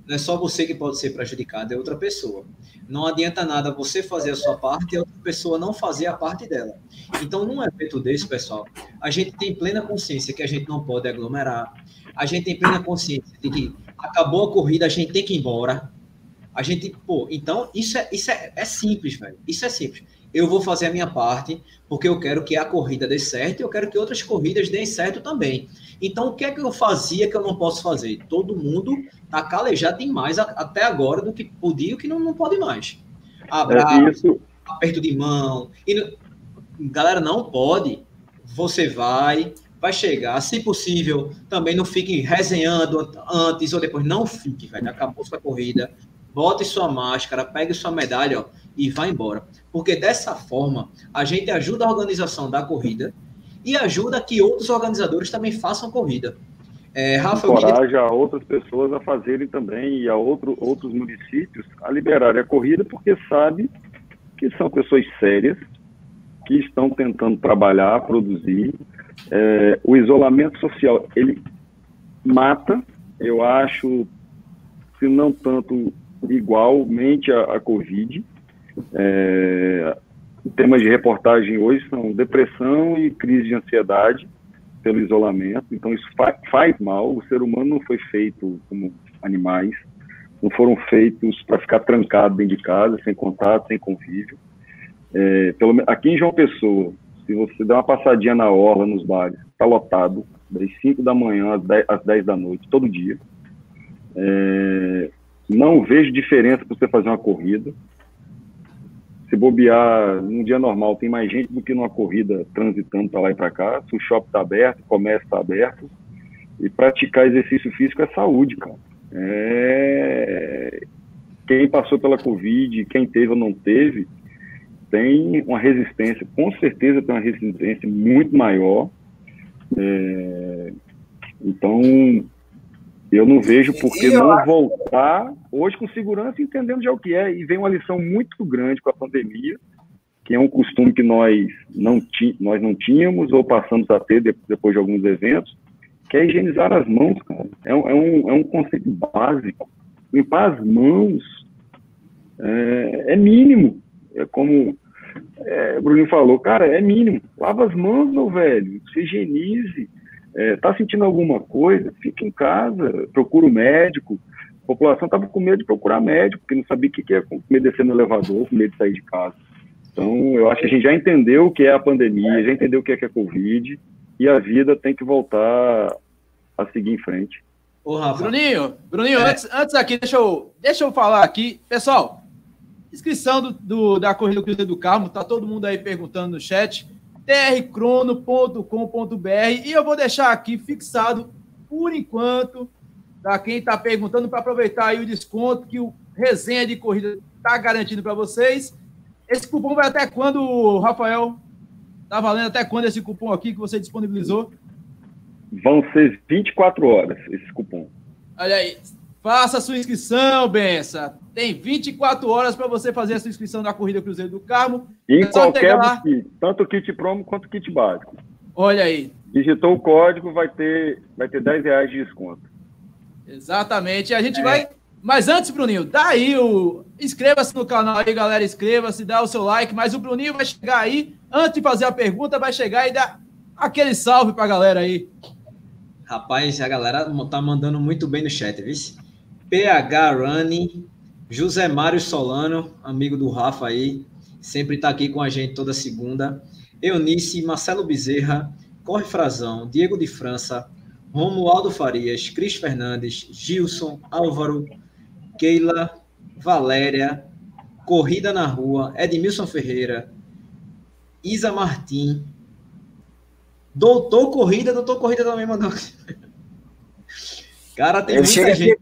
não é só você que pode ser prejudicado, é outra pessoa. Não adianta nada você fazer a sua parte e a outra pessoa não fazer a parte dela. Então, num evento desse, pessoal, a gente tem plena consciência que a gente não pode aglomerar, a gente tem plena consciência de que acabou a corrida, a gente tem que ir embora. A gente, pô, então, isso é, isso é, é simples, velho. Isso é simples eu vou fazer a minha parte, porque eu quero que a corrida dê certo e eu quero que outras corridas deem certo também. Então, o que é que eu fazia que eu não posso fazer? Todo mundo está calejado demais até agora do que podia e o que não, não pode mais. Abraço, é aperto de mão. E, galera, não pode. Você vai, vai chegar. Se possível, também não fique resenhando antes ou depois. Não fique, velho. Acabou sua corrida. Bote sua máscara, pegue sua medalha, ó e vá embora. Porque dessa forma, a gente ajuda a organização da corrida e ajuda que outros organizadores também façam corrida. É, Rafa, Encoraja queria... outras pessoas a fazerem também e a outro, outros municípios a liberarem a corrida, porque sabe que são pessoas sérias que estão tentando trabalhar, produzir. É, o isolamento social, ele mata, eu acho, se não tanto igualmente a, a Covid, é, temas de reportagem hoje são depressão e crise de ansiedade pelo isolamento. Então, isso fa faz mal. O ser humano não foi feito como animais, não foram feitos para ficar trancado dentro de casa, sem contato, sem convívio. É, pelo, aqui em João Pessoa, se você der uma passadinha na orla, nos bares, está lotado, das 5 da manhã às 10, às 10 da noite, todo dia. É, não vejo diferença para você fazer uma corrida se bobear num dia normal, tem mais gente do que numa corrida transitando para lá e para cá. Se o shopping está aberto, o comércio está aberto. E praticar exercício físico é saúde, cara. É... Quem passou pela Covid, quem teve ou não teve, tem uma resistência, com certeza tem uma resistência muito maior. É... Então, Eu não vejo por que não acho... voltar hoje com segurança, entendendo já o que é. E vem uma lição muito grande com a pandemia, que é um costume que nós não, ti, nós não tínhamos ou passamos a ter depois de alguns eventos, que é higienizar as mãos, cara. É, é, um, é um conceito básico. Limpar as mãos é, é mínimo. É como é, o Bruno falou, cara, é mínimo. Lava as mãos, meu velho. Se higienize é, tá sentindo alguma coisa, fica em casa, procura o médico. A população estava com medo de procurar médico, porque não sabia o que, que é com medo de descer no elevador, com medo de sair de casa. Então, eu acho que a gente já entendeu o que é a pandemia, já entendeu o que é, que é Covid, e a vida tem que voltar a seguir em frente. Ô, Rafa. Bruninho, Bruninho é. antes, antes aqui, deixa eu, deixa eu falar aqui. Pessoal, inscrição do, do da Corrida do Cruzeiro do Carmo, tá todo mundo aí perguntando no chat trcrono.com.br e eu vou deixar aqui fixado por enquanto para quem está perguntando para aproveitar aí o desconto que o resenha de corrida está garantindo para vocês. Esse cupom vai até quando, Rafael? Tá valendo até quando esse cupom aqui que você disponibilizou? Vão ser 24 horas esse cupom. Olha aí. Faça a sua inscrição, Bença. Tem 24 horas para você fazer a sua inscrição na Corrida Cruzeiro do Carmo. Em é qualquer kit, tanto kit promo quanto o kit básico. Olha aí. Digitou o código, vai ter, vai ter 10 reais de desconto. Exatamente. A gente é. vai. Mas antes, Bruninho, dá aí o. Inscreva-se no canal aí, galera. Inscreva-se, dá o seu like. Mas o Bruninho vai chegar aí, antes de fazer a pergunta, vai chegar e dar aquele salve para a galera aí. Rapaz, a galera tá mandando muito bem no chat, viu? PH Running, José Mário Solano, amigo do Rafa aí, sempre está aqui com a gente toda segunda. Eunice, Marcelo Bezerra, Corre Frazão, Diego de França, Romualdo Farias, Cris Fernandes, Gilson, Álvaro, Keila, Valéria, Corrida na Rua, Edmilson Ferreira, Isa Martim, Doutor Corrida, Doutor Corrida também mandou. Cara, tem muita gente.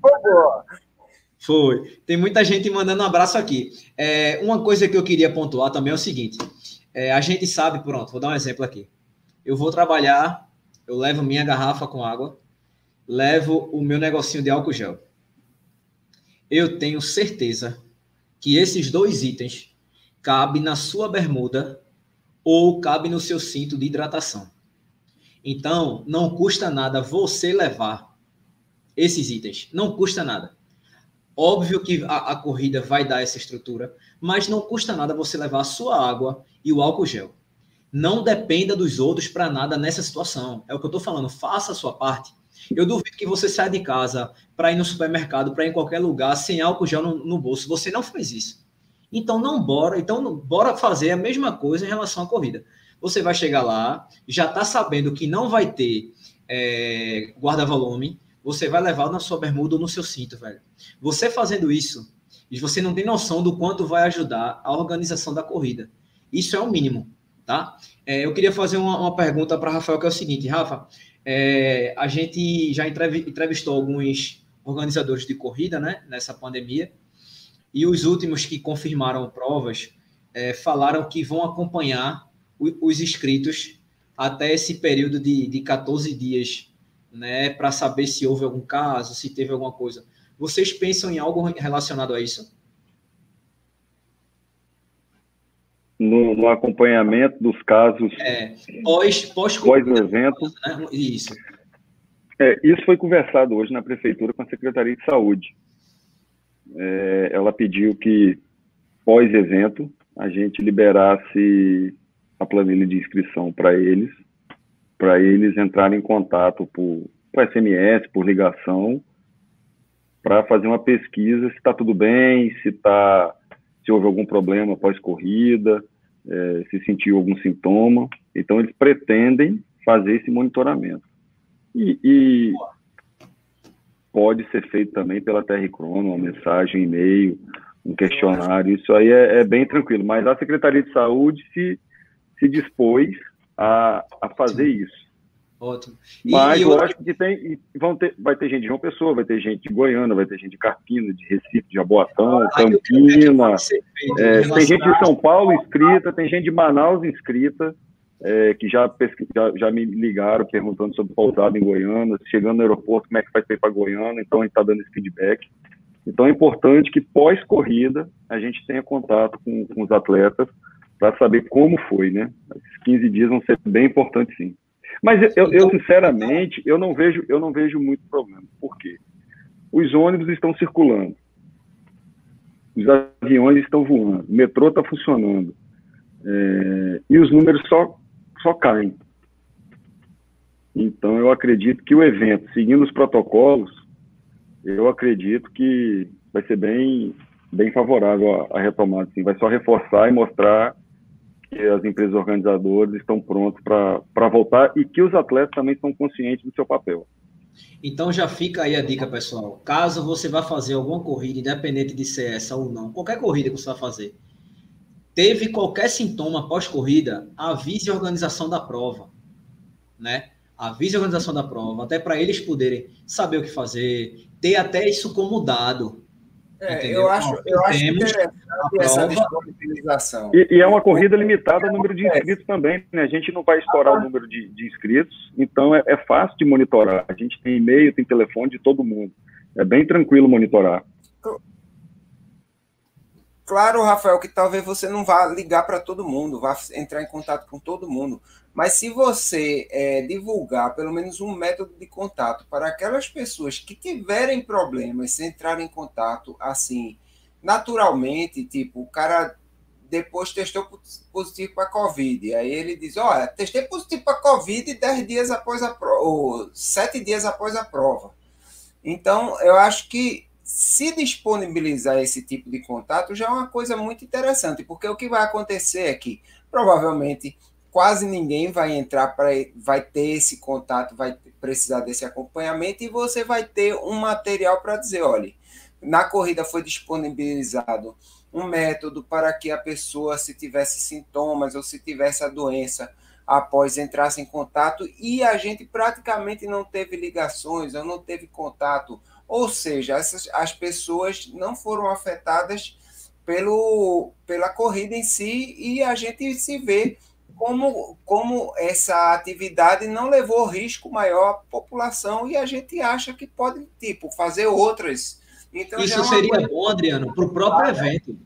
Foi. Tem muita gente mandando um abraço aqui. É, uma coisa que eu queria pontuar também é o seguinte: é, a gente sabe, pronto, vou dar um exemplo aqui. Eu vou trabalhar, eu levo minha garrafa com água, levo o meu negocinho de álcool gel. Eu tenho certeza que esses dois itens cabem na sua bermuda ou cabe no seu cinto de hidratação. Então, não custa nada você levar esses itens. Não custa nada. Óbvio que a, a, corrida vai dar essa estrutura, mas não custa nada você levar a sua água e o álcool gel. Não dependa dos outros para nada nessa situação. É o que eu estou falando. Faça a sua parte. Eu duvido que você saia de casa para ir no supermercado, para ir em qualquer lugar, sem álcool gel no, no, bolso. Você não faz isso. Então não bora, então bora fazer a mesma coisa em relação à corrida. Você vai chegar lá, já está sabendo que não vai ter é, guarda-volume, você vai levar na sua bermuda ou no seu cinto, velho. Você fazendo isso, e você não tem noção do quanto vai ajudar a organização da corrida. Isso é o mínimo, tá? É, eu queria fazer uma, uma pergunta para Rafael, que é o seguinte, Rafa, é, a gente já entrevistou alguns organizadores de corrida, né, nessa pandemia, e os últimos que confirmaram provas é, falaram que vão acompanhar os inscritos até esse período de, de 14 dias né, para saber se houve algum caso, se teve alguma coisa. Vocês pensam em algo relacionado a isso? No, no acompanhamento dos casos. É, pós, pós, pós o evento. Né? Isso. É, isso foi conversado hoje na prefeitura com a Secretaria de Saúde. É, ela pediu que, pós-evento, a gente liberasse a planilha de inscrição para eles para eles entrarem em contato por, por SMS, por ligação, para fazer uma pesquisa se está tudo bem, se tá, se houve algum problema pós-corrida, é, se sentiu algum sintoma. Então, eles pretendem fazer esse monitoramento. E, e pode ser feito também pela TR Crono, uma mensagem, um e-mail, um questionário, isso aí é, é, bem tranquilo. Mas a Secretaria de Saúde se, se dispôs a, a fazer Sim. isso. Ótimo. E, Mas e eu acho que tem, vão ter, vai ter gente de João Pessoa, vai ter gente de Goiânia, vai ter gente de Carpina, de Recife, de Jaboatão, ah, Campina, é, tem gente de São Paulo inscrita, tem gente de Manaus inscrita. é, que já, já, já, me ligaram perguntando sobre pousada em Goiânia, chegando no aeroporto, como é que vai ser para Goiânia, então a gente está dando esse feedback. Então é importante que pós-corrida a gente tenha contato com, com os atletas para saber como foi, né? Esses 15 dias vão ser bem importantes, sim. Mas eu, eu, sinceramente, eu não vejo, eu não vejo muito problema. Por quê? Os ônibus estão circulando, os aviões estão voando, o metrô está funcionando, é, e os números só, só caem. Então, eu acredito que o evento, seguindo os protocolos, eu acredito que vai ser bem, bem favorável à, à retomada. Assim. Vai só reforçar e mostrar que as empresas organizadoras estão prontas para voltar e que os atletas também estão conscientes do seu papel. Então já fica aí a dica, pessoal. Caso você vá fazer alguma corrida, independente de ser essa ou não, qualquer corrida que você vai fazer, teve qualquer sintoma pós-corrida, avise a organização da prova, né? Avise a organização da prova, até para eles poderem saber o que fazer, ter até isso como dado, é, eu acho, eu acho interessante essa disponibilização. E, e, é uma corrida limitada ao número de inscritos também, né? A gente não vai estourar o número de, de inscritos, então é, é, fácil de monitorar. A gente tem e-mail, tem telefone de todo mundo. É bem tranquilo monitorar. Claro, Rafael, que talvez você não vá ligar para todo mundo, vá entrar em contato com todo mundo. Mas se você é, divulgar pelo menos um método de contato para aquelas pessoas que tiverem problemas, entrarem em contato assim, naturalmente, tipo, o cara depois testou positivo para Covid. Aí ele diz: Olha, testei positivo para Covid 10 dias após a prova, ou 7 dias após a prova. Então, eu acho que se disponibilizar esse tipo de contato já é uma coisa muito interessante, porque o que vai acontecer é que provavelmente quase ninguém vai entrar para vai ter esse contato, vai precisar desse acompanhamento e você vai ter um material para dizer, olha, na corrida foi disponibilizado um método para que a pessoa se tivesse sintomas ou se tivesse a doença após entrasse em contato e a gente praticamente não teve ligações, ou não teve contato. Ou seja, essas, as pessoas não foram afetadas pelo, pela corrida em si e a gente se vê como, como essa atividade não levou risco maior à população e a gente acha que pode, tipo, fazer outras. Então, Isso é seria coisa... bom, Adriano, para o próprio evento.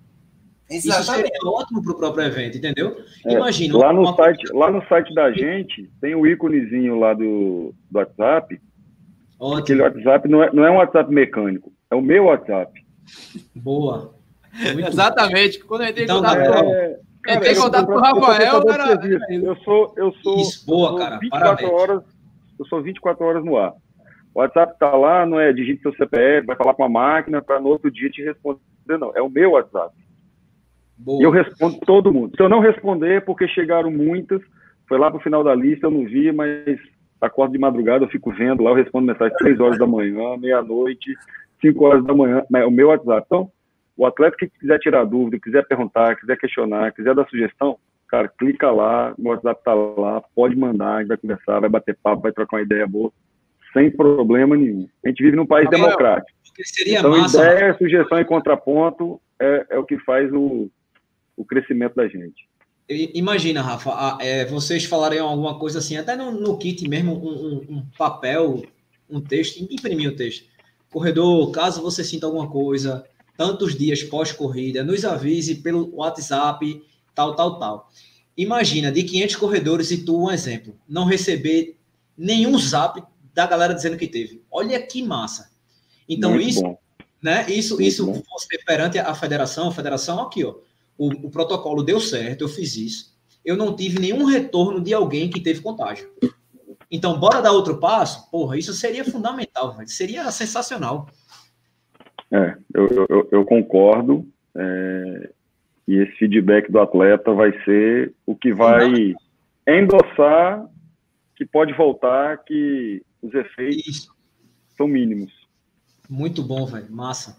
Exatamente. Isso seria ótimo para o próprio evento, entendeu? É, Imagina. Lá no, uma... site, lá no site da gente, tem o íconezinho lá do, do WhatsApp, Ótimo. Aquele WhatsApp não é, não é um WhatsApp mecânico, é o meu WhatsApp. Boa. Muito Exatamente. Bom. Quando eu entrei em então, contato, é, cara, entrei em contato com o Rafael, cara. Eu sou, eu sou, Isso, boa, eu sou cara. 24 Parabéns. horas, eu sou 24 horas no ar. O WhatsApp tá lá, não é digite seu CPF, vai falar com a máquina para no outro dia te responder, não. É o meu WhatsApp. Boa. E eu respondo todo mundo. Se eu não responder, é porque chegaram muitas, foi lá pro final da lista, eu não vi, mas acordo de madrugada, eu fico vendo lá, eu respondo mensagem 3 horas da manhã, meia-noite, 5 horas da manhã, o meu WhatsApp. Então, o atleta que quiser tirar dúvida, quiser perguntar, quiser questionar, quiser dar sugestão, cara, clica lá, o WhatsApp tá lá, pode mandar, a gente vai conversar, vai bater papo, vai trocar uma ideia boa, sem problema nenhum. A gente vive num país democrático. então, massa, ideia, sugestão e contraponto é, é o que faz o, o crescimento da gente. Imagina, Rafa, é, vocês falariam alguma coisa assim, até no, no kit mesmo, um, um, um, papel, um texto, imprimir o texto. Corredor, caso você sinta alguma coisa, tantos dias pós-corrida, nos avise pelo WhatsApp, tal, tal, tal. Imagina, de 500 corredores, e tu, um exemplo, não receber nenhum zap da galera dizendo que teve. Olha que massa. Então, Muito isso, bom. né? Isso, Muito isso você perante a federação, a federação, aqui, ó o, o protocolo deu certo, eu fiz isso. Eu não tive nenhum retorno de alguém que teve contágio. Então, bora dar outro passo? Porra, isso seria fundamental, véio. seria sensacional. É, eu, eu, eu concordo. É, e esse feedback do atleta vai ser o que vai endossar que pode voltar, que os efeitos isso. são mínimos. Muito bom, velho. Massa.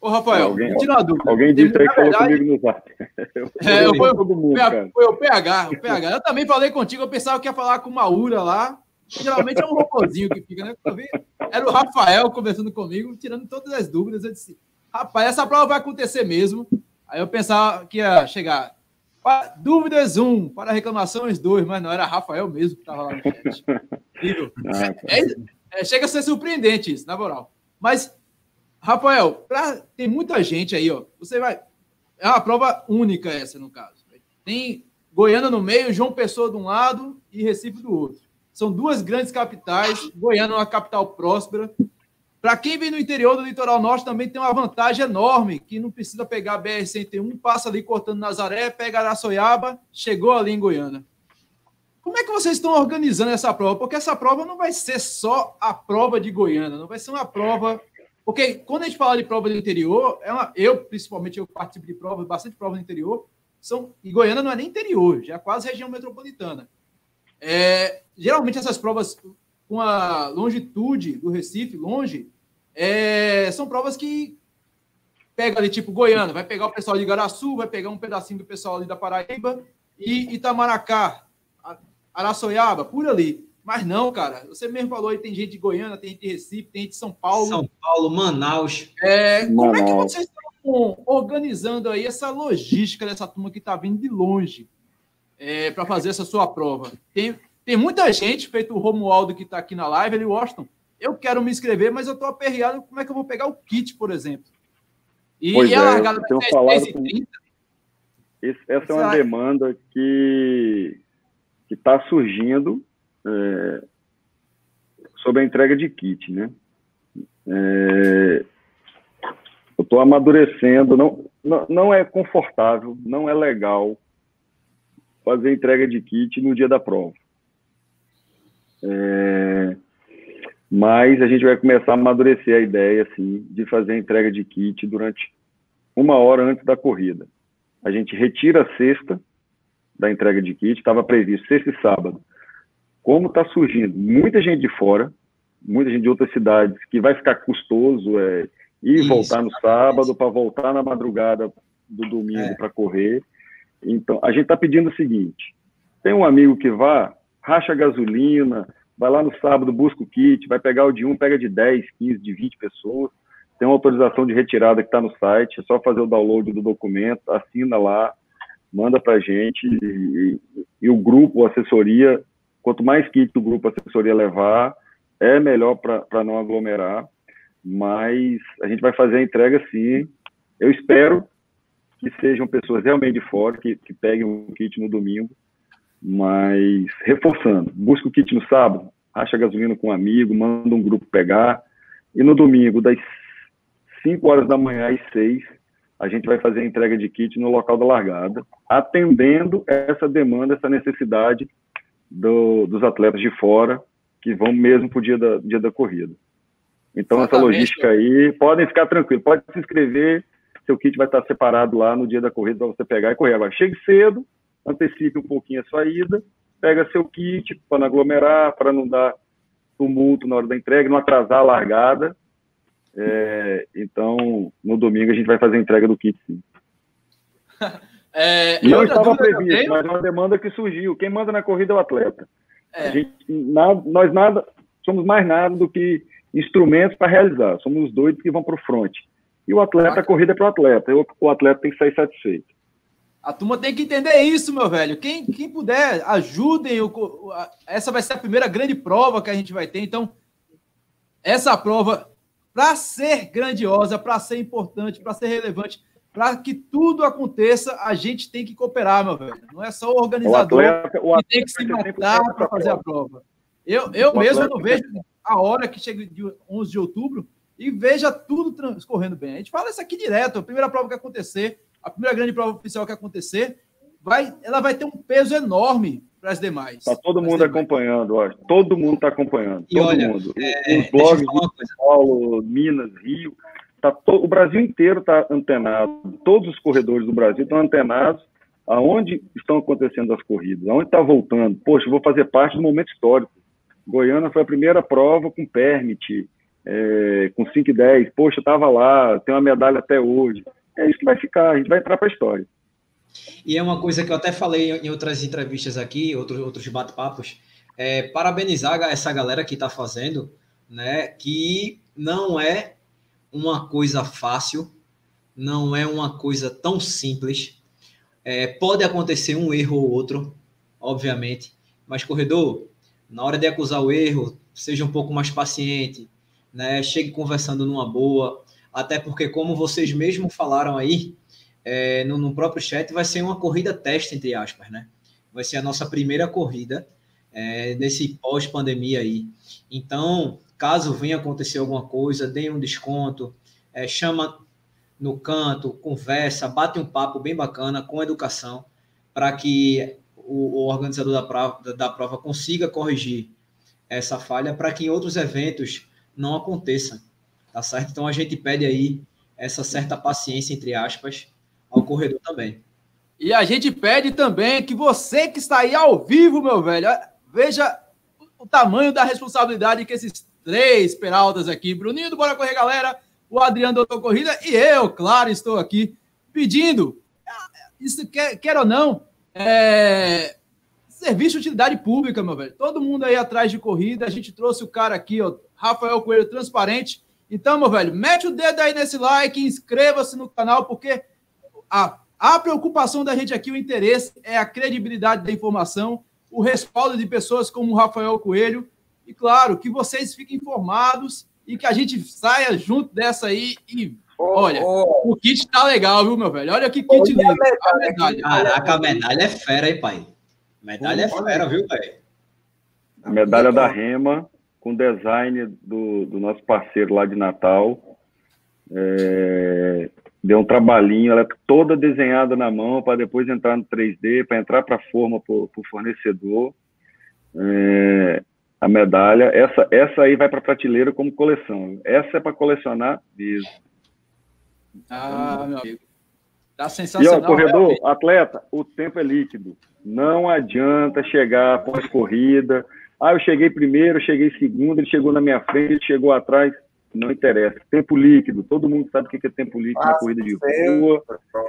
Ô, Rafael, alguém, tira uma dúvida. Alguém disse aí que falou comigo no zap. é, eu, foi, todo mundo, foi, o PH, o PH. Eu também falei contigo, eu pensava que ia falar com uma Ura lá. Geralmente é um robôzinho que fica, né? Era o Rafael conversando comigo, tirando todas as dúvidas. Eu disse, rapaz, essa prova vai acontecer mesmo. Aí eu pensava que ia chegar Dúvidas um, para reclamações dois, mas não era Rafael mesmo que estava lá no chat. Ah, é, é, é, chega a ser surpreendente isso, na moral. Mas, Rafael, pra, tem muita gente aí, ó. Você vai. É uma prova única essa, no caso. Tem Goiânia no meio, João Pessoa de um lado e Recife do outro. São duas grandes capitais. Goiânia é uma capital próspera. Para quem vem no interior do litoral norte, também tem uma vantagem enorme, que não precisa pegar a BR-101, passa ali cortando Nazaré, pega Araçoiaba, chegou ali em Goiânia. Como é que vocês estão organizando essa prova? Porque essa prova não vai ser só a prova de Goiânia, não vai ser uma prova. Porque quando a gente fala de prova do interior, é uma... eu, principalmente, eu participo de provas, bastante prova no interior, são... e Goiânia não é nem interior, já é quase região metropolitana. É... Geralmente essas provas com a longitude do Recife, longe, é, são provas que pega ali, tipo Goiânia, vai pegar o pessoal de Garaçu, vai pegar um pedacinho do pessoal ali da Paraíba e Itamaracá, Araçoiaba, por ali. Mas não, cara, você mesmo falou aí, tem gente de Goiânia, tem gente de Recife, tem gente de São Paulo. São Paulo, Manaus. É, como é que vocês estão organizando aí essa logística dessa turma que está vindo de longe é, para fazer essa sua prova? Tem, tem muita gente, feito o Romualdo que está aqui na live, ele, Washington, eu quero me inscrever, mas eu estou aperreado como é que eu vou pegar o kit, por exemplo. E, pois e a é, largada às 10 Essa é uma demanda que está surgindo é, sobre a entrega de kit, né? É, eu estou amadurecendo, não, não, não é confortável, não é legal fazer entrega de kit no dia da prova. É, mas a gente vai começar a amadurecer a ideia, assim, de fazer a entrega de kit durante uma hora antes da corrida. A gente retira a sexta da entrega de kit, estava previsto sexta e sábado. Como está surgindo muita gente de fora, muita gente de outras cidades, que vai ficar custoso é, ir e voltar no sábado para voltar na madrugada do domingo é. para correr. Então, a gente está pedindo o seguinte: tem um amigo que vá, racha gasolina, vai lá no sábado, busca o kit, vai pegar o de um, pega de 10, 15, de 20 pessoas, tem uma autorização de retirada que está no site, é só fazer o download do documento, assina lá, manda para a gente, e, e, o grupo, a assessoria, quanto mais kit o grupo, a assessoria levar, é melhor para não aglomerar, mas a gente vai fazer a entrega sim, eu espero que sejam pessoas realmente de fora, que, que peguem o kit no domingo, mas, reforçando, busca o kit no sábado, acha gasolina com um amigo, manda um grupo pegar. E no domingo, das 5 horas da manhã às 6, a gente vai fazer a entrega de kit no local da largada, atendendo essa demanda, essa necessidade do, dos atletas de fora, que vão mesmo para o dia da, dia da corrida. Então, Exatamente. essa logística aí, podem ficar tranquilos, pode se inscrever, seu kit vai estar separado lá no dia da corrida para você pegar e correr. Agora, chegue cedo, antecipe um pouquinho a sua ida, pega seu kit para não aglomerar, para não dar tumulto na hora da entrega, não atrasar a largada. É, então, no domingo a gente vai fazer a entrega do kit, sim. É, não estava previsto, mas é uma demanda que surgiu. Quem manda na corrida é o atleta. É. Gente, nada, nós nada somos mais nada do que instrumentos para realizar. Somos os doidos que vão para o front. E o atleta, a corrida é para o atleta. O atleta tem que sair satisfeito. A turma tem que entender isso, meu velho. Quem, quem puder, ajudem. O, essa vai ser a primeira grande prova que a gente vai ter. Então, essa prova, para ser grandiosa, para ser importante, para ser relevante, para que tudo aconteça, a gente tem que cooperar, meu velho. Não é só o organizador o atleta, o que tem que se matar para fazer a prova. Eu, eu mesmo não vejo a hora que chega de 11 de outubro e veja tudo transcorrendo bem. A gente fala isso aqui direto. A primeira prova que acontecer a primeira grande prova oficial que acontecer, vai, ela vai ter um peso enorme para as demais. Está todo mundo demais. acompanhando, ó. todo mundo está acompanhando. E todo olha, mundo. É, Os blogs de São Paulo, Minas, Rio, tá to... o Brasil inteiro está antenado. Todos os corredores do Brasil estão antenados aonde estão acontecendo as corridas, aonde está voltando. Poxa, vou fazer parte do momento histórico. Goiânia foi a primeira prova com permit, é, com 5 e 10. Poxa, estava lá, tem uma medalha até hoje é isso que vai ficar, a gente vai entrar para a história. E é uma coisa que eu até falei em outras entrevistas aqui, outros, outros bate-papos, é, parabenizar essa galera que está fazendo, né, que não é uma coisa fácil, não é uma coisa tão simples. É, pode acontecer um erro ou outro, obviamente, mas corredor, na hora de acusar o erro, seja um pouco mais paciente, né? Chegue conversando numa boa, até porque, como vocês mesmos falaram aí, é, no, no, próprio chat, vai ser uma corrida teste, entre aspas, né? Vai ser a nossa primeira corrida é, nesse pós-pandemia aí. Então, caso venha acontecer alguma coisa, dê um desconto, é, chama no canto, conversa, bate um papo bem bacana com educação, para que o, o, organizador da prova, da prova consiga corrigir essa falha, para que em outros eventos não aconteça, tá certo? Então a gente pede aí essa certa paciência, entre aspas, ao corredor também. E a gente pede também que você que está aí ao vivo, meu velho, veja o tamanho da responsabilidade que esses três peraltas aqui, Bruninho do Bora Correr Galera, o Adriano Doutor Corrida e eu, claro, estou aqui pedindo, isso quer, quer ou não, é, serviço de utilidade pública, meu velho. Todo mundo aí atrás de corrida, a gente trouxe o cara aqui, ó, Rafael Coelho Transparente. Então, meu velho, mete o dedo aí nesse like, inscreva-se no canal, porque a, a preocupação da gente aqui, o interesse é a credibilidade da informação, o respaldo de pessoas como o Rafael Coelho, e claro, que vocês fiquem informados e que a gente saia junto dessa aí e Olha, oh, o kit tá legal, viu, meu velho? Olha que kit lindo. A medalha. Caraca, a medalha é fera, aí, pai? Medalha é fera, viu, velho? Medalha da Rema, com design do, do nosso parceiro lá de Natal. É, deu um trabalhinho, ela é toda desenhada na mão para depois entrar no 3D, para entrar para a forma para o fornecedor. É, a medalha, essa, essa aí vai para prateleira como coleção. Essa é para colecionar mesmo. Ah, meu amigo. Tá sensacional. E ó, corredor, atleta, o tempo é líquido. Não adianta chegar após corrida. Ah, eu cheguei primeiro, eu cheguei segundo, ele chegou na minha frente, ele chegou atrás. Não interessa. Tempo líquido. Todo mundo sabe o que é tempo líquido na corrida de rua.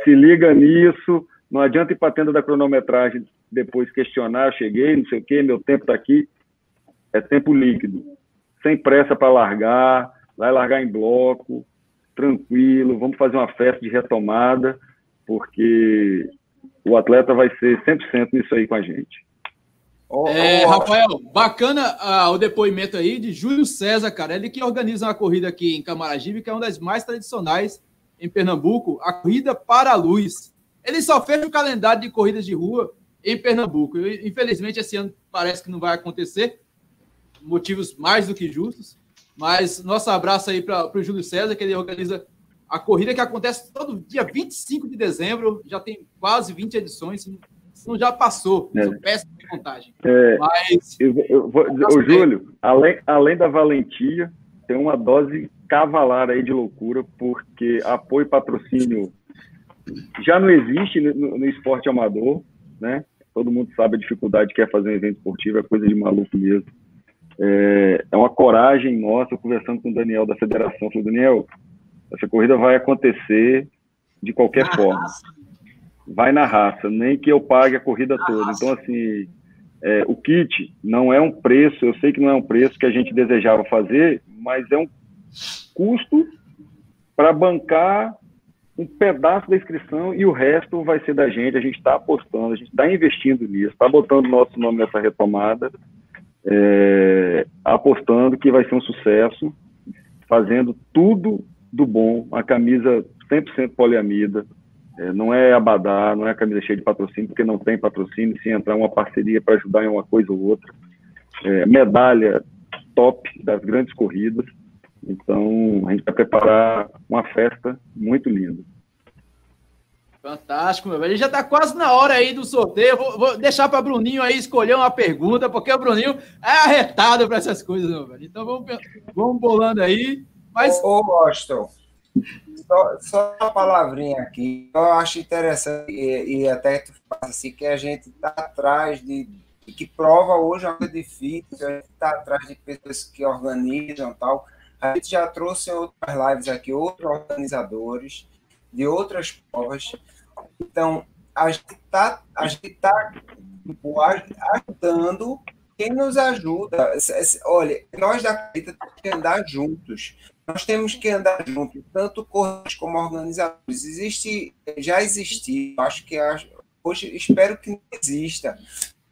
Se liga nisso. Não adianta ir para a tenda da cronometragem depois questionar, eu cheguei, não sei o quê, meu tempo está aqui. É tempo líquido. Sem pressa para largar, vai largar em bloco, tranquilo, vamos fazer uma festa de retomada, porque o atleta vai ser 100% nisso aí com a gente. É, Rafael, bacana ah, o depoimento aí de Júlio César, cara. Ele que organiza uma corrida aqui em Camaragibe, que é uma das mais tradicionais em Pernambuco, a Corrida para a Luz. Ele só fez o calendário de corridas de rua em Pernambuco. Infelizmente, esse ano parece que não vai acontecer, motivos mais do que justos. Mas nosso abraço aí para o Júlio César, que ele organiza a corrida que acontece todo dia 25 de dezembro, já tem quase 20 edições, não já passou, é. sou péssimo de contagem. É, Mas. Eu, eu vou, o Júlio, além, além da valentia, tem uma dose cavalar aí de loucura, porque apoio e patrocínio já não existe no, no, esporte amador, né? Todo mundo sabe a dificuldade que é fazer um evento esportivo, é coisa de maluco mesmo. É, é uma coragem nossa, conversando com o Daniel da federação, falei, Daniel, essa corrida vai acontecer de qualquer forma vai na raça, nem que eu pague a corrida toda. Então, assim, é, o kit não é um preço, eu sei que não é um preço que a gente desejava fazer, mas é um custo para bancar um pedaço da inscrição e o resto vai ser da gente. A gente está apostando, a gente está investindo nisso, está botando nosso nome nessa retomada, é, apostando que vai ser um sucesso, fazendo tudo do bom, a camisa 100% poliamida, não é abadá, não é camisa cheia de patrocínio, porque não tem patrocínio, se entrar uma parceria para ajudar em uma coisa ou outra. É, medalha top das grandes corridas. Então, a gente vai preparar uma festa muito linda. Fantástico, meu velho. Ele já está quase na hora aí do sorteio. Vou, vou deixar para Bruninho aí escolher uma pergunta, porque o Bruninho é arretado para essas coisas, meu velho. Então vamos, vamos bolando aí. Mas... Ô, Boston, só, só uma palavrinha aqui. Eu acho interessante, e, e até tu fala assim, que a gente está atrás de. que prova hoje é uma coisa difícil, a gente está atrás de pessoas que organizam tal. A gente já trouxe em outras lives aqui outros organizadores de outras provas. Então, a gente está tá, tipo, ajudando quem nos ajuda. Olha, nós da Carita temos que andar juntos nós temos que andar juntos, tanto corredores como organizadores. Existe, já existiu, acho que hoje, espero que não exista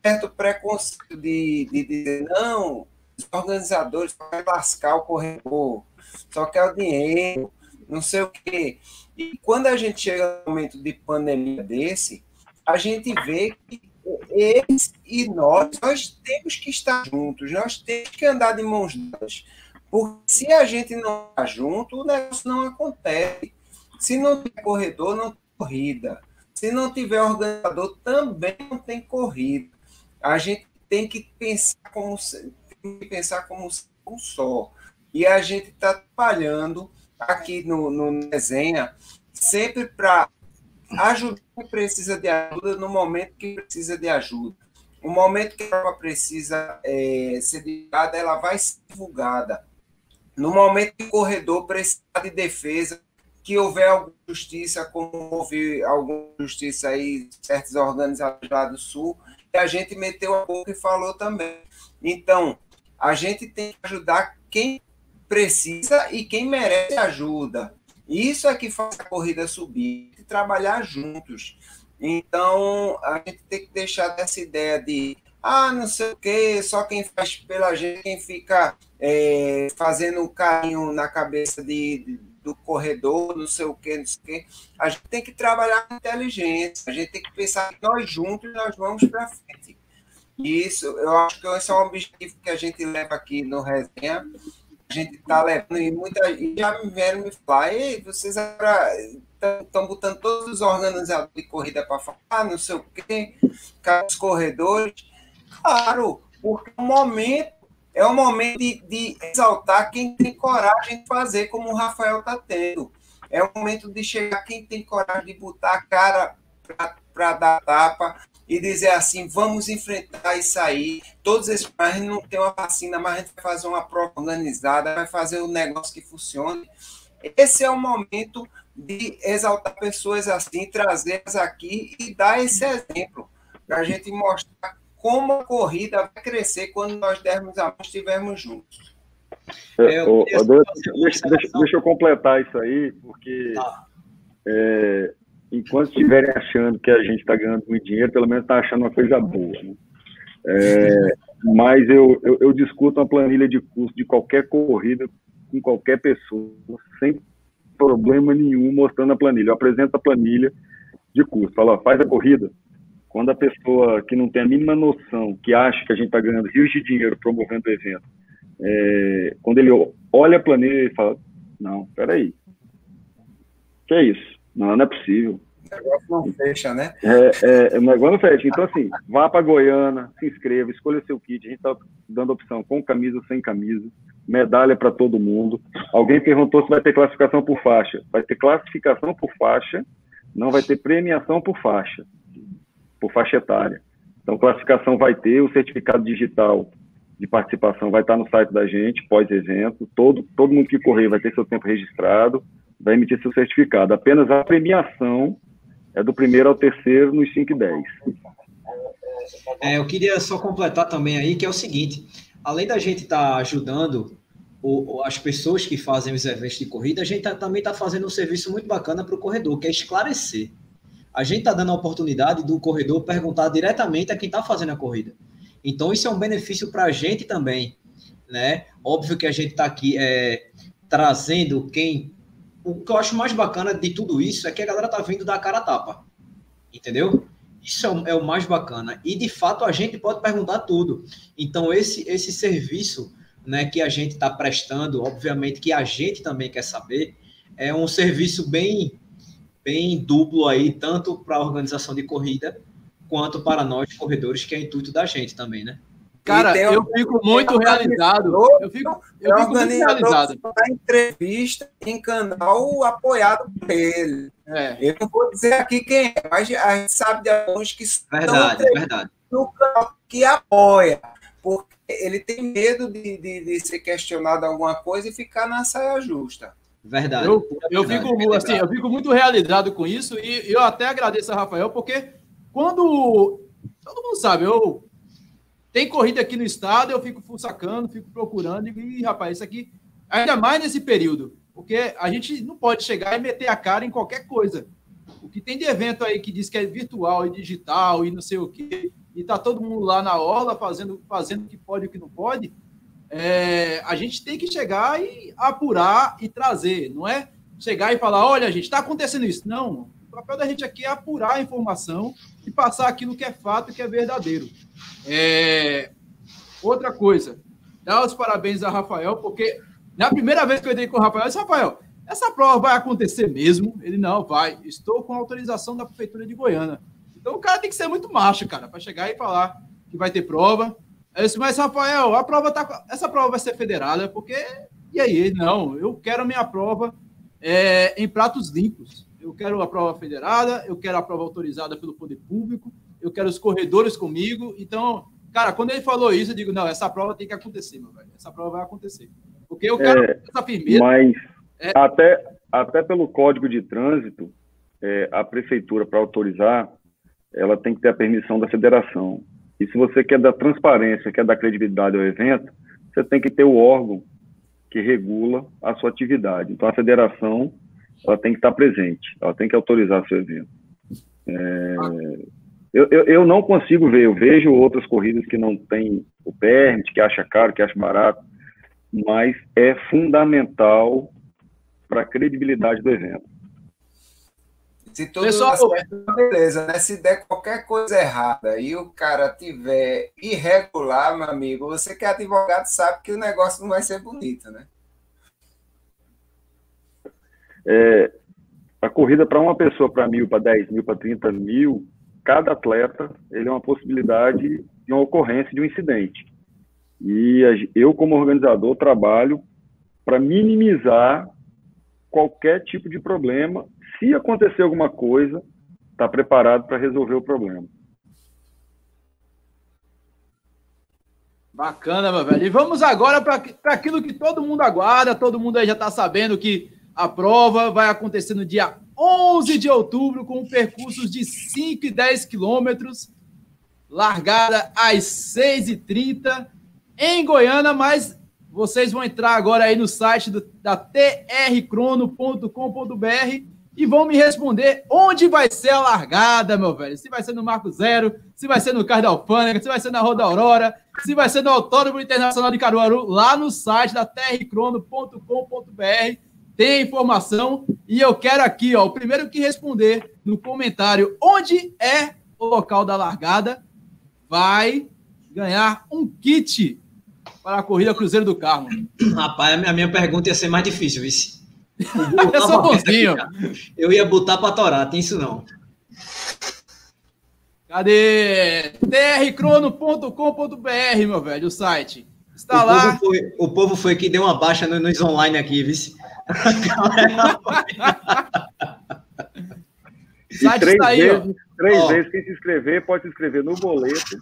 certo preconceito de, de dizer, não, os organizadores só querem lascar o corredor, só quer o dinheiro, não sei o quê. E quando a gente chega no momento de pandemia desse, a gente vê que eles e nós, nós temos que estar juntos, nós temos que andar de mãos dadas. Porque se a gente não está junto, o negócio não acontece. Se não tem corredor, não tem corrida. Se não tiver organizador, também não tem corrida. A gente tem que pensar como, que pensar como um só. E a gente está trabalhando aqui no, no sempre para ajudar quem precisa de ajuda no momento que precisa de ajuda. O momento que ela precisa é, ser divulgada, ela vai ser divulgada. No momento que o corredor precisa de defesa, que houver alguma justiça, como houve alguma justiça aí, certos organizados lá do Sul, e a gente meteu a boca e falou também. Então, a gente tem que ajudar quem precisa e quem merece ajuda. Isso é que faz a corrida subir, e trabalhar juntos. Então, a gente tem que deixar dessa ideia de ah, não sei o quê, só quem faz pela gente, quem fica é, fazendo carinho na cabeça de, do corredor, não sei o quê, não sei o quê. A gente tem que trabalhar com inteligência, a gente tem que pensar que nós juntos nós vamos para frente. E isso, eu acho que esse é um objetivo que a gente leva aqui no Resenha, a gente está levando e muita e já me vieram me falar, ei, vocês agora estão botando todos os organizadores de corrida para falar, não sei o quê, os corredores. Claro, porque o momento é o momento de, de, exaltar quem tem coragem de fazer, como o Rafael está tendo. É o momento de chegar quem tem coragem de botar a cara para dar tapa e dizer assim: vamos enfrentar isso aí. Todos esses. Gente não tem uma vacina, mas a gente vai fazer uma prova organizada, vai fazer um negócio que funcione. Esse é o momento de exaltar pessoas assim, trazê-las aqui e dar esse exemplo, para a gente mostrar como a corrida vai crescer quando nós dermos a mão estivermos juntos. É, é deixa, deixa, deixa, eu completar isso aí, porque tá. é, enquanto estiverem achando que a gente está ganhando muito dinheiro, pelo menos está achando uma coisa boa. Né? É, mas eu, eu, eu, discuto uma planilha de custo de qualquer corrida com qualquer pessoa, sem problema nenhum, mostrando a planilha. Eu apresento a planilha de custo. Falo, ó, faz a corrida, quando a pessoa que não tem a mínima noção, que acha que a gente está ganhando rios de dinheiro promovendo o evento, é, quando ele olha a planilha e fala, não, peraí, que é isso? Não, não é possível. O negócio não fecha, né? É, é, o negócio não fecha. Então, assim, vá para Goiânia, se inscreva, escolha seu kit. A gente está dando opção com camisa ou sem camisa, medalha para todo mundo. Alguém perguntou se vai ter classificação por faixa. Vai ter classificação por faixa, não vai ter premiação por faixa por faixa etária. Então, classificação vai ter, o certificado digital de participação vai estar no site da gente, pós-evento. Todo, todo mundo que correr vai ter seu tempo registrado, vai emitir seu certificado. Apenas a premiação é do primeiro ao terceiro nos 5 e 10. É, eu queria só completar também aí, que é o seguinte, além da gente estar tá ajudando o, as pessoas que fazem os eventos de corrida, a gente tá, também está fazendo um serviço muito bacana para o corredor, que é esclarecer a gente está dando a oportunidade do corredor perguntar diretamente a quem está fazendo a corrida. Então, isso é um benefício para a gente também, né? Óbvio que a gente está aqui é, trazendo quem... O que eu acho mais bacana de tudo isso é que a galera tá vindo da cara tapa, entendeu? Isso é, é o mais bacana. E, de fato, a gente pode perguntar tudo. Então, esse, esse serviço né, que a gente está prestando, obviamente que a gente também quer saber, é um serviço bem bem duplo aí, tanto para a organização de corrida, quanto para nós, corredores, que é intuito da gente também, né? Cara, eu fico muito realizado. Eu fico, eu fico muito realizado. Da entrevista em canal apoiado por ele. É. Eu não vou dizer aqui quem é, mas a gente sabe de alguns que verdade, estão verdade. no canal que apoia. Porque ele tem medo de, de, de ser questionado alguma coisa e ficar na saia justa. Verdade. Eu, eu, verdade, fico, assim, eu fico muito realizado com isso e eu até agradeço a Rafael, porque quando. Todo mundo sabe, eu. Tem corrida aqui no estado, eu fico sacando, fico procurando, e, rapaz, isso aqui. Ainda mais nesse período, porque a gente não pode chegar e meter a cara em qualquer coisa. que tem de evento aí que diz que é virtual e digital e não sei o quê, e tá todo mundo lá na orla fazendo, fazendo o que pode e o que não pode, é, a gente tem que chegar e apurar e trazer, não é chegar e falar, olha, gente, está acontecendo isso. Não, o papel da gente aqui é apurar a informação e passar aquilo que é fato e que é verdadeiro. É... Outra coisa, dar os parabéns a Rafael, porque na primeira vez que eu entrei com o Rafael, eu disse, Rafael, essa prova vai acontecer mesmo? Ele, não, vai. Estou com autorização da Prefeitura de Goiânia. Então o cara tem que ser muito macho, cara, para chegar e falar que vai ter prova. Eu disse, mas Rafael, a prova tá. Essa prova vai ser federada, porque. E aí? Não, eu quero a minha prova é, em pratos limpos. Eu quero a prova federada, eu quero a prova autorizada pelo poder público, eu quero os corredores comigo. Então, cara, quando ele falou isso, eu digo, não, essa prova tem que acontecer, meu velho. Essa prova vai acontecer. Porque eu quero é, essa firmeza. Mas é... até, até pelo código de trânsito, é, a prefeitura, para autorizar, ela tem que ter a permissão da federação. E se você quer dar transparência, quer dar credibilidade ao evento, você tem que ter o órgão que regula a sua atividade. Então, a federação ela tem que estar presente, ela tem que autorizar seu evento. É, eu, eu, eu, não consigo ver, eu vejo outras corridas que não têm o permit, que acha caro, que acha barato, mas é fundamental para a credibilidade do evento. Se tudo Pessoal, certo, beleza, né? Se der qualquer coisa errada e o cara tiver irregular, meu amigo, você que é advogado sabe que o negócio não vai ser bonito, né? É, a corrida para uma pessoa, para mil, para dez mil, para trinta mil, cada atleta ele é uma possibilidade de uma ocorrência de um incidente. E eu, como organizador, trabalho para minimizar qualquer tipo de problema. Se acontecer alguma coisa, está preparado para resolver o problema. Bacana, meu velho. E vamos agora para aquilo que todo mundo aguarda, todo mundo aí já está sabendo que a prova vai acontecer no dia 11 de outubro, com percursos de 5 e 10 quilômetros, largada às 6h30 em Goiânia, mas vocês vão entrar agora aí no site do, da trcrono.com.br e vão me responder onde vai ser a largada, meu velho. Se vai ser no Marco Zero, se vai ser no Carro da se vai ser na Roda Aurora, se vai ser no Autódromo Internacional de Caruaru, lá no site da trcrono.com.br tem informação e eu quero aqui, ó, o primeiro que responder no comentário onde é o local da largada vai ganhar um kit para a corrida Cruzeiro do Carmo. Rapaz, a minha pergunta ia ser mais difícil, vice. Eu sou bonzinho. Eu ia botar para torar, tem isso não. Cadê? trcrono.com.br, meu velho, o site. Está o lá. Povo foi, o povo foi que deu uma baixa nos online aqui, vice. e três aí, vezes, três ó. vezes quem se inscrever pode se inscrever no boleto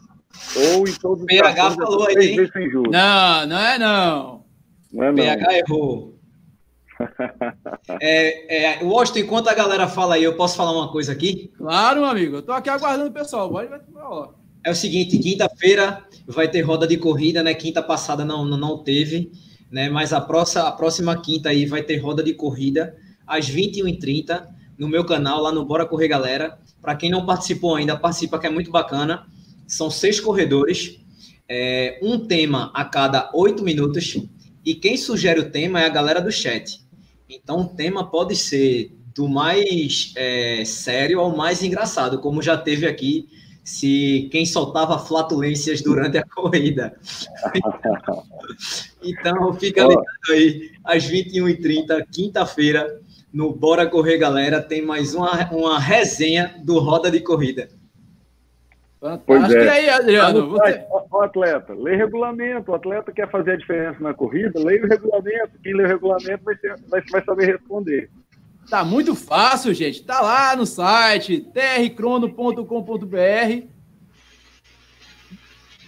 ou em todos os PH falou aí, três vezes sem juros. Não, não é não. não, é, não. PH errou. é, é, Washington, enquanto a galera fala aí, eu posso falar uma coisa aqui? Claro, meu amigo. Eu tô aqui aguardando o pessoal. Vai, vai, vai, é o seguinte, quinta-feira vai ter roda de corrida, né? Quinta passada não, não, não teve né? Mas a próxima, a próxima quinta aí vai ter roda de corrida às 21h30 no meu canal, lá no Bora Correr Galera. Para quem não participou ainda, participa que é muito bacana. São seis corredores, é, um tema a cada oito minutos. E quem sugere o tema é a galera do chat. Então o tema pode ser do mais é, sério ao mais engraçado, como já teve aqui se quem soltava flatulências durante a corrida. então, fica ligado aí, às 21h30, quinta-feira, no Bora Correr Galera, tem mais uma, uma resenha do Roda de Corrida. Pois é. aí, Adriano. Você... O atleta, lê regulamento. O atleta quer fazer a diferença na corrida, leia o regulamento. Quem lê o regulamento vai, ser, vai, vai saber responder. Tá muito fácil, gente. Tá lá no site trcrono.com.br.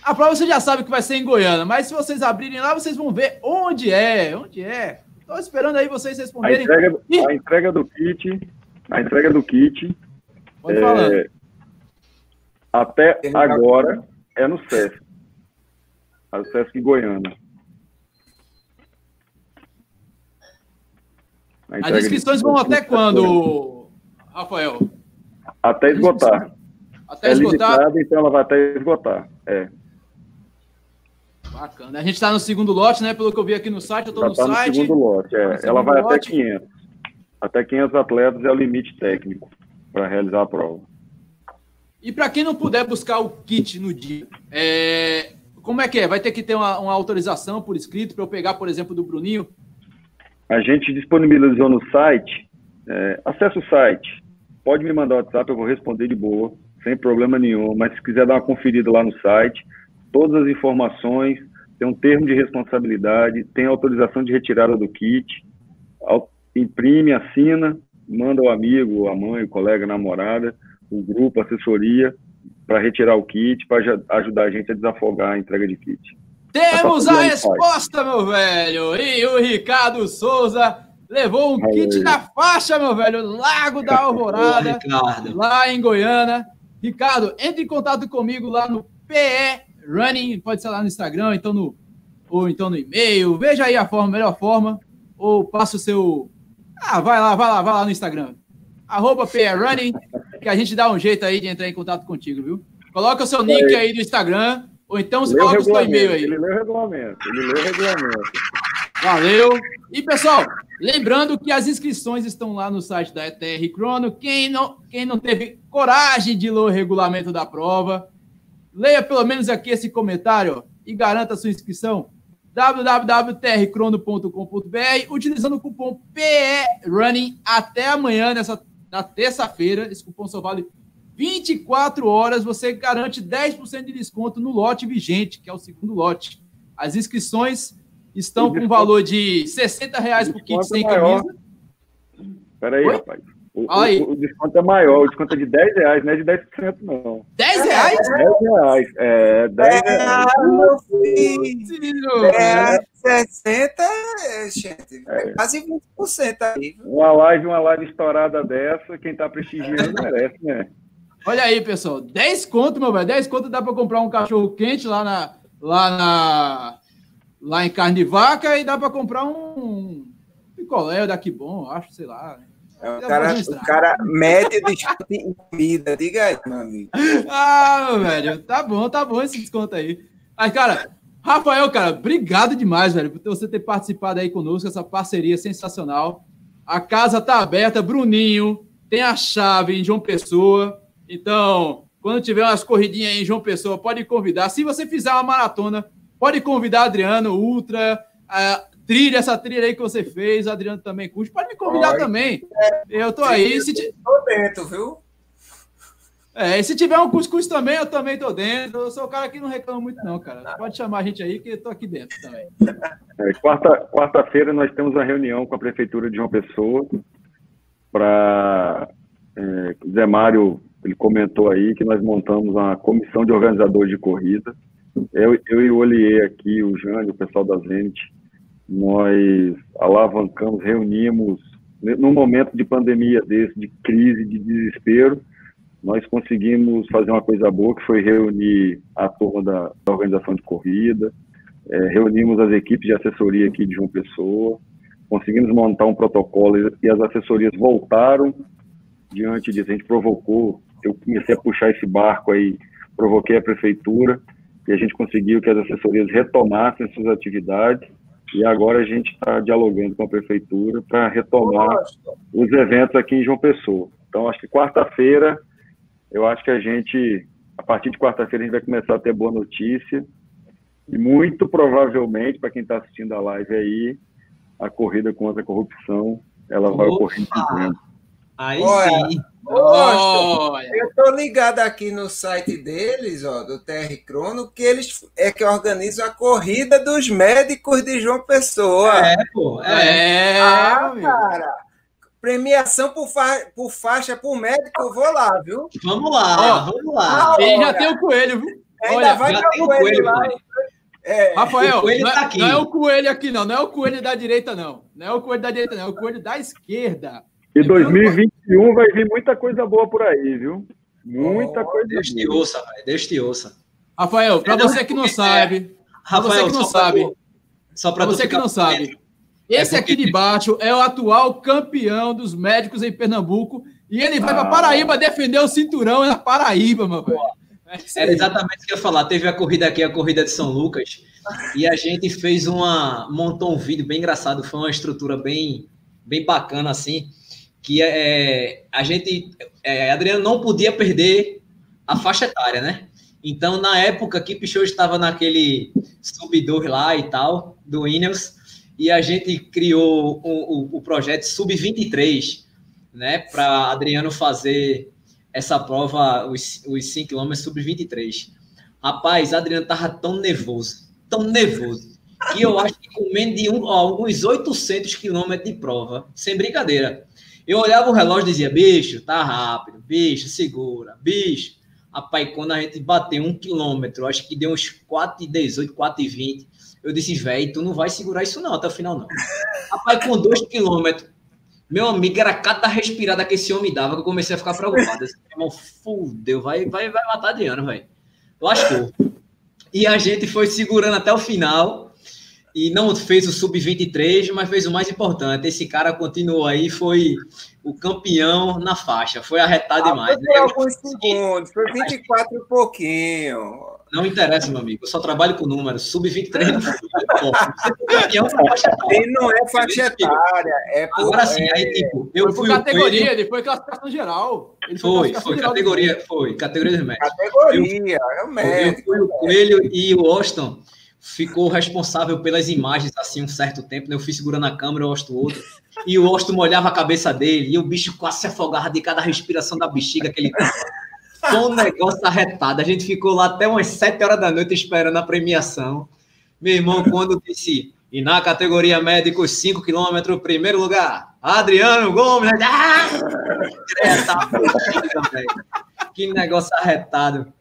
A prova você já sabe que vai ser em Goiânia, mas se vocês abrirem lá, vocês vão ver onde é, onde é. Estou esperando aí vocês responderem. A entrega, a entrega do kit, a entrega do kit. Pode é, falar. Até agora é no SESC. É o SESC Goiânia. As inscrições vão até quando, Rafael? Até esgotar. Até é esgotar? Limitada, então ela vai até esgotar. É. Bacana. A gente está no segundo lote, né? Pelo que eu vi aqui no site, eu estou no tá site. no segundo lote, é. Tá ela vai lote. até 500. Até 500 atletas é o limite técnico para realizar a prova. E para quem não puder buscar o kit no dia, é... como é que é? Vai ter que ter uma, uma autorização por escrito para eu pegar, por exemplo, do Bruninho? A gente disponibilizou no site. É, acesse o site. Pode me mandar o WhatsApp, eu vou responder de boa, sem problema nenhum. Mas se quiser dar uma conferida lá no site, todas as informações, tem um termo de responsabilidade, tem autorização de retirada do kit, imprime, assina, manda o amigo, a mãe, o colega, a namorada, o grupo, a assessoria, para retirar o kit, para ajudar a gente a desafogar a entrega de kit. Temos a resposta, meu velho! E o Ricardo Souza levou um kit na faixa, meu velho, Lago da Alvorada, lá em Goiânia. Ricardo, entre em contato comigo lá no PE Running, pode ser lá no Instagram, então no, ou então no e-mail. Veja aí a forma, melhor forma. Ou passa o seu. Ah, vai lá, vai lá, vai lá no Instagram. Arroba PE Running, que a gente dá um jeito aí de entrar em contato contigo, viu? Coloca o seu nick aí do Instagram, ou então você coloca o seu e-mail aí. Ele leu o regulamento, ele leu o regulamento. Valeu! E pessoal, lembrando que as inscrições estão lá no site da ETR Crono. Quem não, quem não teve coragem de ler o regulamento da prova, leia pelo menos aqui esse comentário e garanta a sua inscrição www.trcrono.com.br utilizando o cupom PERUNNING até amanhã, nessa, na terça-feira. Esse cupom só vale 24 horas. Você garante 10% de desconto no lote vigente, que é o segundo lote. As inscrições estão com valor de 60 reais por kit sem camisa. Peraí, rapaz. O, o, o, desconto é maior, o desconto é de 10 reais, não é de 10%, não. 10 reais? 10 reais, é, 10 reais. Ah, meu filho! É, 60, gente, é quase 20% aí. Uma live, uma live estourada dessa, quem tá prestigiando merece, né? Olha aí, pessoal, 10 conto, meu velho, 10 conto dá para comprar um cachorro quente lá na, lá na, lá em carne de vaca e dá para comprar um picolé daqui bom, acho, sei lá. É, o, cara, o cara mede desconto em comida, diga aí, meu amigo. Ah, meu velho, tá bom, tá bom esse desconto aí. Mas, cara, Rafael, cara, obrigado demais, velho, por você ter participado aí conosco, essa parceria sensacional. A casa tá aberta, Bruninho, tem a chave em João Pessoa. Então, quando tiver umas corridinhas aí em João Pessoa, pode convidar. Se você fizer uma maratona, pode convidar Adriano, Ultra, a trilha, essa trilha aí que você fez, Adriano também curte. Pode me convidar Oi. também. Eu tô aí. Se t... Tô dentro, viu? É, e se tiver um cuscuz também, eu também tô dentro. Eu sou o cara que não reclama muito, não, cara. Pode chamar a gente aí, que eu tô aqui dentro também. É, quarta, quarta-feira nós temos uma reunião com a Prefeitura de João Pessoa para. É, Zé Mário, ele comentou aí que nós montamos uma comissão de organizadores de corrida. Eu, eu e o Olier aqui, o Jânio, o pessoal da Zenit, nós alavancamos, reunimos, num momento de pandemia desse, de crise, de desespero, nós conseguimos fazer uma coisa boa, que foi reunir a turma da, da organização de corrida, é, reunimos as equipes de assessoria aqui de João Pessoa, conseguimos montar um protocolo e as assessorias voltaram diante disso. A gente provocou, eu comecei a puxar esse barco aí, provoquei a prefeitura e a gente conseguiu que as assessorias retomassem suas atividades e agora a gente está dialogando com a prefeitura para retomar Nossa. os eventos aqui em João Pessoa. Então, acho que quarta-feira, eu acho que a gente, a partir de quarta-feira, a gente vai começar a ter boa notícia. E muito provavelmente, para quem está assistindo a live aí, a corrida contra a corrupção, ela Opa. vai ocorrer em dezembro. Aí Olha, sim. Olha. Eu estou ligado aqui no site deles, ó, do TR Crono, que eles é que organizam a corrida dos médicos de João Pessoa. É, pô. É, é ah, cara. Premiação por, fa por faixa por médico, eu vou lá, viu? Vamos lá, ó, vamos lá. Ah, já tem o coelho, viu? Ainda Olha, vai ter o coelho, coelho lá. É. Rafael, não, tá não, é o coelho aqui, não. Não é o coelho da direita, não. Não é o coelho da direita, não. É o coelho da esquerda. E 2021 vai vir muita coisa boa por aí, viu? Muita oh, coisa Deus boa. te ouça, velho. Deus te ouça. Rafael, para você que não sabe, Rafael, você que não sabe, só para você que não sabe, esse é aqui de baixo é o atual campeão dos médicos em Pernambuco E ele vai ah. para Paraíba defender o cinturão na Paraíba, meu velho. É Era exatamente o que eu ia falar. Teve a corrida aqui, a corrida de São Lucas, e a gente fez uma. montou um vídeo bem engraçado, foi uma estrutura bem, bem bacana, assim, que é, a gente. É, Adriano não podia perder a faixa etária, né? Então, na época que Pichot estava naquele sub-2 lá e tal, do Ineos, e a gente criou o, o, o projeto Sub-23, né, para Adriano fazer essa prova, os, os 5 km sub-23. Rapaz, Adriano tava tão nervoso, tão nervoso, que eu acho que com menos de um, alguns 800 quilômetros de prova, sem brincadeira. Eu olhava o relógio e dizia, bicho, tá rápido, bicho, segura, bicho. Rapaz, quando a gente bateu um quilômetro, acho que deu uns 4,18, 4,20. Eu disse, velho, tu não vai segurar isso não até o final, não. Rapaz, com dois quilômetros, meu amigo, era cada respirada que esse homem dava que eu comecei a ficar preocupado. Esse irmão, fudeu, vai, vai, vai matar Adriano, velho. Lascou. E a gente foi segurando até o final e não fez o sub-23, mas fez o mais importante. Esse cara continuou aí, foi o campeão na faixa. Foi arretado ah, demais. Foi né? alguns segundos, foi 24 e pouquinho. Não interessa, meu amigo. Eu só trabalho com números. Sub-23 não foi. Ele não é faixa etária. É por, Agora sim, é... aí, tipo, eu foi fui. categoria, foi... ele foi classificação geral. Ele foi, foi, foi categoria, foi. Categoria de médico. Categoria, eu, é o médico. Eu fui o Coelho e o Austin ficou responsável pelas imagens assim um certo tempo, né? Eu fui segurando a câmera, o Austin outro. E o Austin molhava a cabeça dele, e o bicho quase se afogava de cada respiração da bexiga que ele foi um negócio arretado. A gente ficou lá até umas 7 horas da noite esperando a premiação. Meu irmão, quando disse, e na categoria médicos 5 km, primeiro lugar, Adriano Gomes. Ah! Que negócio arretado.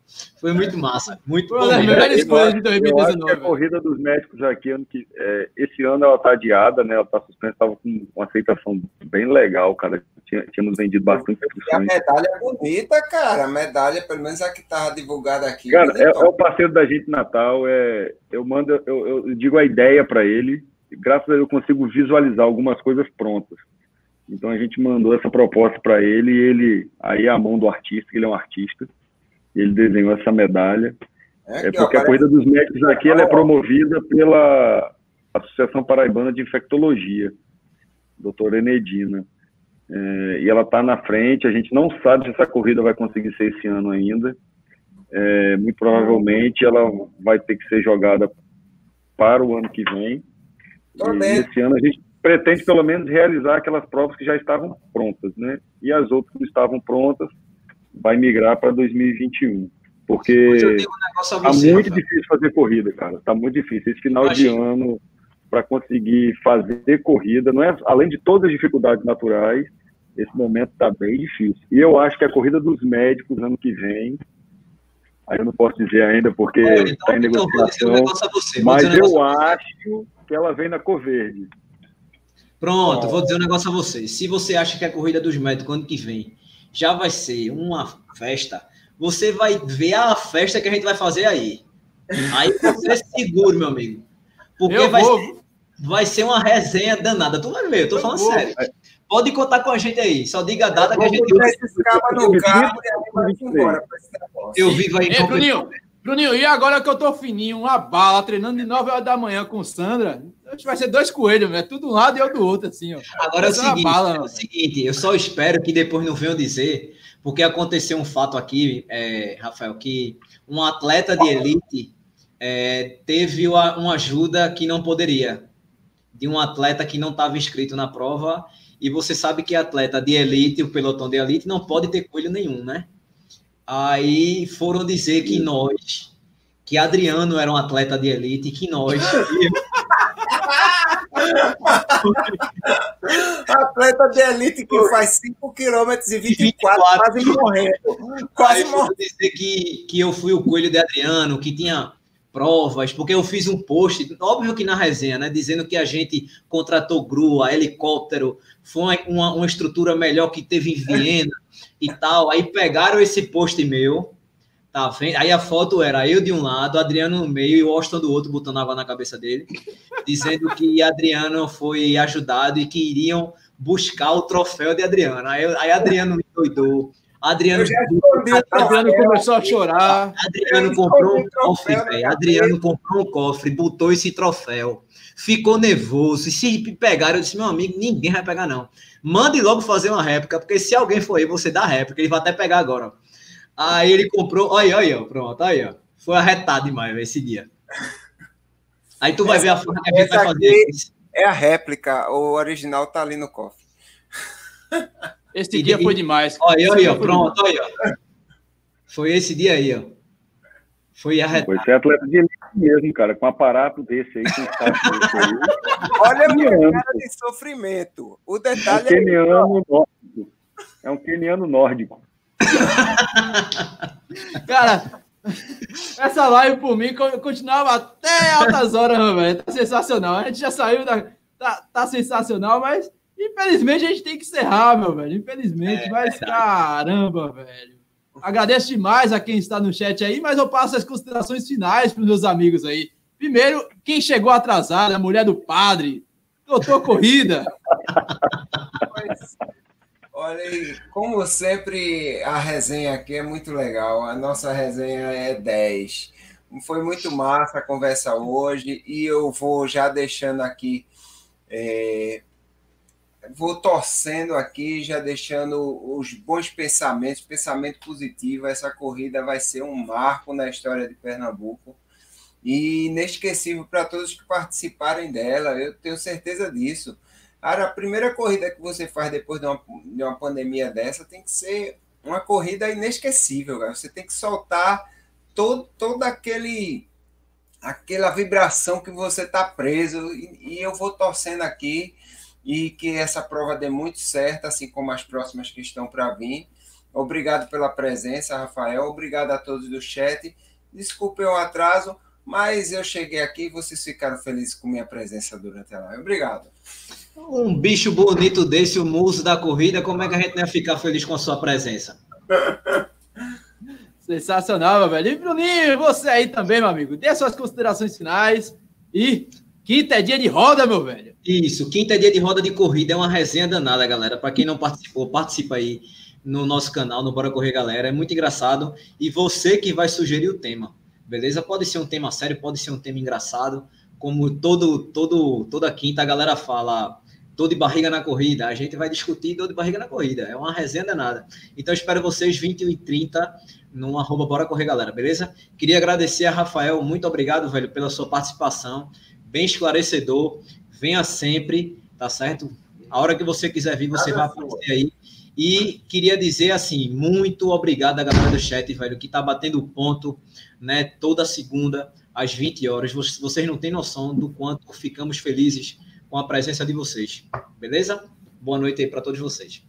Foi muito massa, muito. Uma das melhores coisas de 2019. a corrida dos médicos aqui, ano que, é, esse ano ela está adiada, né? Ela está suspensa, estava com uma aceitação bem legal, cara. tínhamos vendido bastante E a medalha é bonita, cara. A medalha, pelo menos a que estava divulgada aqui. Cara, é, é, o parceiro da gente Natal. É, eu mando, eu, eu digo a ideia para ele. E graças a Deus eu consigo visualizar algumas coisas prontas. Então a gente mandou essa proposta para ele e ele aí é a mão do artista, ele é um artista ele desenhou essa medalha. É, é porque a Corrida dos Médicos aqui ela é promovida pela Associação Paraibana de Infectologia, doutora Enedina. É, e ela está na frente, a gente não sabe se essa corrida vai conseguir ser esse ano ainda. É, muito provavelmente ela vai ter que ser jogada para o ano que vem. E esse ano a gente pretende pelo menos realizar aquelas provas que já estavam prontas, né? E as outras que estavam prontas, vai migrar para 2021. Porque está muito difícil fazer corrida, cara. Está muito difícil. Esse final de ano, para conseguir fazer corrida, não é além de todas as dificuldades naturais, esse momento está bem difícil. E eu acho que a corrida dos médicos ano que vem, aí eu não posso dizer ainda porque está então, em negociação, então, um mas eu acho que ela vem na Coverde. Pronto, vou dizer um negócio a você. Se você acha que a corrida dos médicos ano que vem já vai ser uma festa. Você vai ver a festa que a gente vai fazer aí. Aí você segura, meu amigo. Porque vai ser, vai ser uma resenha danada. Tu vai ver, eu tô eu falando vou. sério. Pode contar com a gente aí. Só diga a data que a gente. No carro, eu vivo aí. Ei, Bruninho, Bruninho, e agora que eu tô fininho, uma bala, treinando de 9 horas da manhã com Sandra, vai ser dois coelhos, né? Tudo um lado e eu do outro, assim, ó. Agora é o, seguinte, bala, é o seguinte, eu só espero que depois não venham dizer, porque aconteceu um fato aqui, é, Rafael, que um atleta de elite é, teve uma, uma ajuda que não poderia, de um atleta que não estava inscrito na prova, e você sabe que atleta de elite, o pelotão de elite, não pode ter coelho nenhum, né? Aí foram dizer que nós, que Adriano era um atleta de elite, que nós. atleta de elite que faz 5 km e 24, 24 quase morrendo. Quase morrendo. dizer que, que eu fui o coelho de Adriano, que tinha provas, porque eu fiz um post, óbvio que na resenha, né, dizendo que a gente contratou grua, helicóptero, foi uma, uma estrutura melhor que teve em Viena e tal. Aí pegaram esse post meu, Tá vendo? Aí a foto era eu de um lado, Adriano no meio e o Austin do outro, botando água na cabeça dele, dizendo que Adriano foi ajudado e que iriam buscar o troféu de Adriano. Aí, aí Adriano me doidou. Adriano, Adriano começou a chorar. Adriano comprou um cofre, velho. Adriano comprou um cofre, botou esse troféu. Ficou nervoso. E se pegaram, eu disse, meu amigo, ninguém vai pegar, não. Mande logo fazer uma réplica, porque se alguém for aí, você dá réplica, ele vai até pegar agora. Aí ele comprou, olha, olha, pronto, aí, ó. Foi arretado demais esse dia. Aí tu vai essa, ver a forma que a gente vai fazer. É a réplica, o original tá ali no cofre. Esse e, dia e, foi demais. Olha, aí, ó, pronto, olha. Foi esse dia aí, ó. Foi arretado. Foi ser atleta de elite mesmo, cara, com um aparato desse aí. Com olha a cara de sofrimento. O detalhe é um keniano é... nórdico. É um keniano nórdico. Cara, essa live por mim continuava até altas horas, velho. Tá sensacional. A gente já saiu da. Tá, tá, sensacional, mas infelizmente a gente tem que encerrar, meu velho. Infelizmente, é, mas caramba, velho. Agradeço demais a quem está no chat aí, mas eu passo as considerações finais para os meus amigos aí. Primeiro, quem chegou atrasado, a mulher do padre, doutor Corrida. Olha aí, como sempre, a resenha aqui é muito legal. A nossa resenha é 10. Foi muito massa a conversa hoje e eu vou já deixando aqui, é, vou torcendo aqui, já deixando os bons pensamentos, pensamento positivo. Essa corrida vai ser um marco na história de Pernambuco e inesquecível para todos que participarem dela. Eu tenho certeza disso. Cara, a primeira corrida que você faz depois de uma, de uma pandemia dessa tem que ser uma corrida inesquecível, cara. Você tem que soltar todo, todo aquele aquela vibração que você está preso e, e, eu vou torcendo aqui e que essa prova dê muito certo, assim como as próximas que estão para vir. Obrigado pela presença, Rafael. Obrigado a todos do chat. Desculpe o atraso, mas eu cheguei aqui e vocês ficaram felizes com minha presença durante a live. Obrigado. Um bicho bonito desse, o muso da corrida, como é que a gente não ia ficar feliz com a sua presença? Sensacional, meu velho. E Bruninho, você aí também, meu amigo. Dê suas considerações finais. E quinta é dia de roda, meu velho. Isso, quinta é dia de roda de corrida. É uma resenha danada, galera. Para quem não participou, participa aí no nosso canal, no Bora Correr Galera. É muito engraçado. E você que vai sugerir o tema, beleza? Pode ser um tema sério, pode ser um tema engraçado. Como todo, todo, toda quinta a galera fala dor de barriga na corrida. A gente vai discutir dor de barriga na corrida. É uma resenha danada. Então, espero vocês 21 e 30 no arroba Bora Correr, galera, beleza? Queria agradecer a Rafael. Muito obrigado, velho, pela sua participação. Bem esclarecedor. Venha sempre, tá certo? A hora que você quiser vir, você vai aparecer aí. E queria dizer assim, muito obrigado a galera do chat, velho, que tá batendo ponto, né, toda segunda às 20 horas. Vocês não têm noção do quanto ficamos felizes com a presença de vocês. Beleza? Boa noite aí para todos vocês.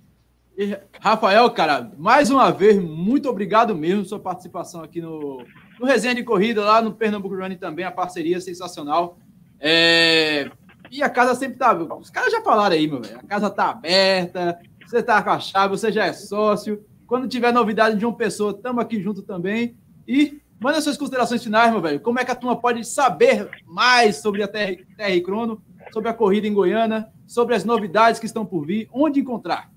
E, Rafael, cara, mais uma vez, muito obrigado mesmo sua participação aqui no, no Resenha de Corrida, lá no Pernambuco Running também, a parceria sensacional. É, e a casa sempre tá. Os caras já falaram aí, meu velho. A casa tá aberta, você tá com a chave, você já é sócio. Quando tiver novidade de uma pessoa, estamos aqui junto também. E manda suas considerações finais, meu velho. Como é que a turma pode saber mais sobre a TR, TR Crono sobre a corrida em Goiânia, sobre as novidades que estão por vir, onde encontrar?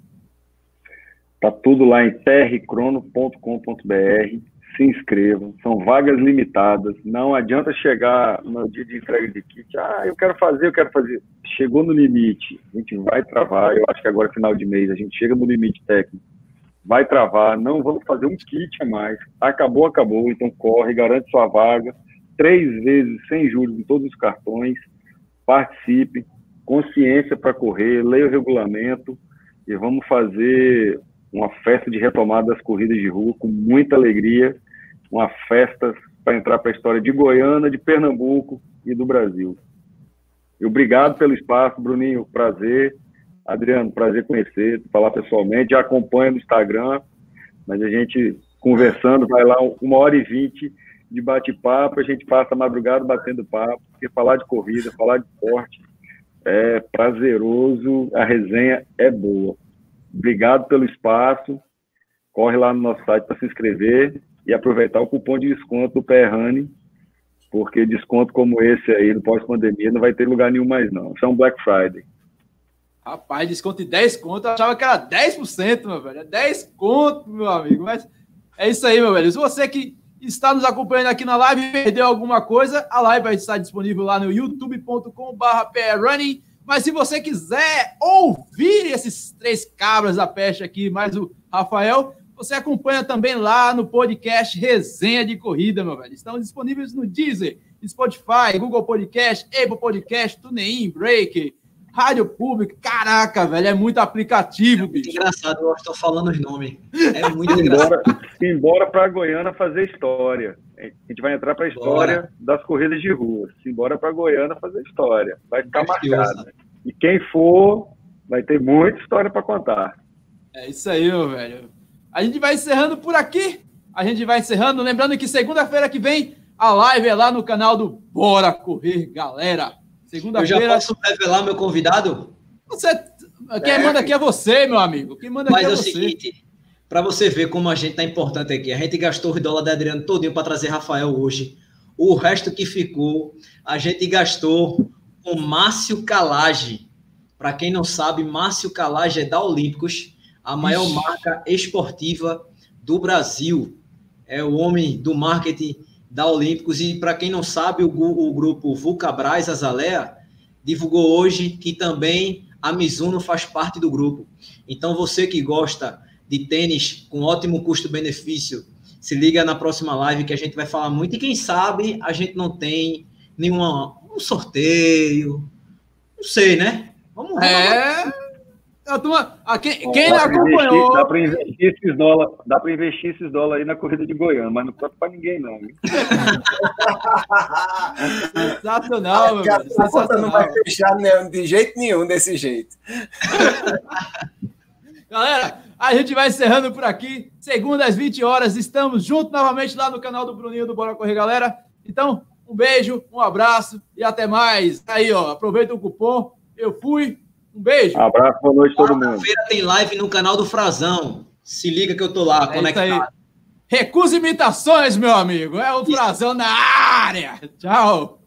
Tá tudo lá em trcrono.com.br. Se inscrevam, são vagas limitadas. Não adianta chegar no dia de entrega de kit. Ah, eu quero fazer, eu quero fazer. Chegou no limite, a gente vai travar. Eu acho que agora, final de mês, a gente chega no limite técnico. Vai travar, não vamos fazer um kit a mais. Acabou, acabou. Então corre, garante sua vaga. Três vezes sem juros em todos os cartões participe, consciência para correr, leia o regulamento e vamos fazer uma festa de retomada das corridas de rua com muita alegria, uma festa para entrar para a história de Goiânia, de Pernambuco e do Brasil. E obrigado pelo espaço, Bruninho, prazer. Adriano, prazer conhecer, falar pessoalmente, já acompanha no Instagram, mas a gente conversando, vai lá uma hora e vinte de bate-papo, a gente passa a madrugada batendo papo, porque falar de corrida, falar de esporte é prazeroso, a resenha é boa. Obrigado pelo espaço, corre lá no nosso site para se inscrever e aproveitar o cupom de desconto do Perrane, porque desconto como esse aí, no pós-pandemia, não vai ter lugar nenhum mais, não. Isso é um Black Friday. Rapaz, desconto de 10 conto, eu achava que era 10%, meu velho. É 10 conto, meu amigo. Mas é isso aí, meu velho. Se você que está nos acompanhando aqui na live e perdeu alguma coisa, a live vai estar disponível lá no youtube.com/prrunning. Mas se você quiser ouvir esses três cabras da peste aqui, mais o Rafael, você acompanha também lá no podcast Resenha de Corrida, meu velho. Estão disponíveis no Deezer, Spotify, Google Podcast, Apple Podcast, TuneIn, Breaker, Rádio Público. Caraca, velho, é muito aplicativo, bicho. Engraçado, eu estou falando os nomes. É muito engraçado. Embora para Goiânia fazer história. A gente vai entrar para a história Bora. das corridas de rua. Embora para Goiânia fazer história. Vai ficar marcado. E quem for, vai ter muita história para contar. É isso aí, meu velho. A gente vai encerrando por aqui. A gente vai encerrando. Lembrando que segunda-feira que vem a live é lá no canal do Bora Correr, galera. Segunda-feira. Eu já posso revelar meu convidado? Você, quem é. manda aqui é você, meu amigo. Quem manda Mas aqui é, é o você. seguinte, para você ver como a gente tá importante aqui. A gente gastou o dólar da Adriano todinho para trazer Rafael hoje. O resto que ficou, a gente gastou com Márcio Calage. Para quem não sabe, Márcio Calage é da Olímpicos, a maior Ixi. marca esportiva do Brasil. É o homem do marketing da Olímpicos. E para quem não sabe, o, o grupo Vulcabras Azalea divulgou hoje que também a Mizuno faz parte do grupo. Então, você que gosta de tênis com ótimo custo-benefício, se liga na próxima live que a gente vai falar muito. E quem sabe a gente não tem nenhuma um sorteio, não sei, né? Vamos, é... a turma, a quem, quem dá acompanhou. Investir, dá para investir esses dólares, dá para investir esses dólares aí na corrida de Goiânia, mas não conta para ninguém não. Sensacional, meu. A conta não vai fechar de jeito nenhum desse jeito. Galera, a gente vai encerrando por aqui. Segunda às 20 horas, estamos juntos novamente lá no canal do Bruninho do Bora Correr, galera. Então, um beijo, um abraço e até mais. Aí, ó, aproveita o cupom. Eu fui. Um beijo. abraço, boa noite a todo mundo. Feira tem live no canal do Frazão. Se liga que eu tô lá, é conectado. Recusa imitações, meu amigo. É o Frazão na área. Tchau.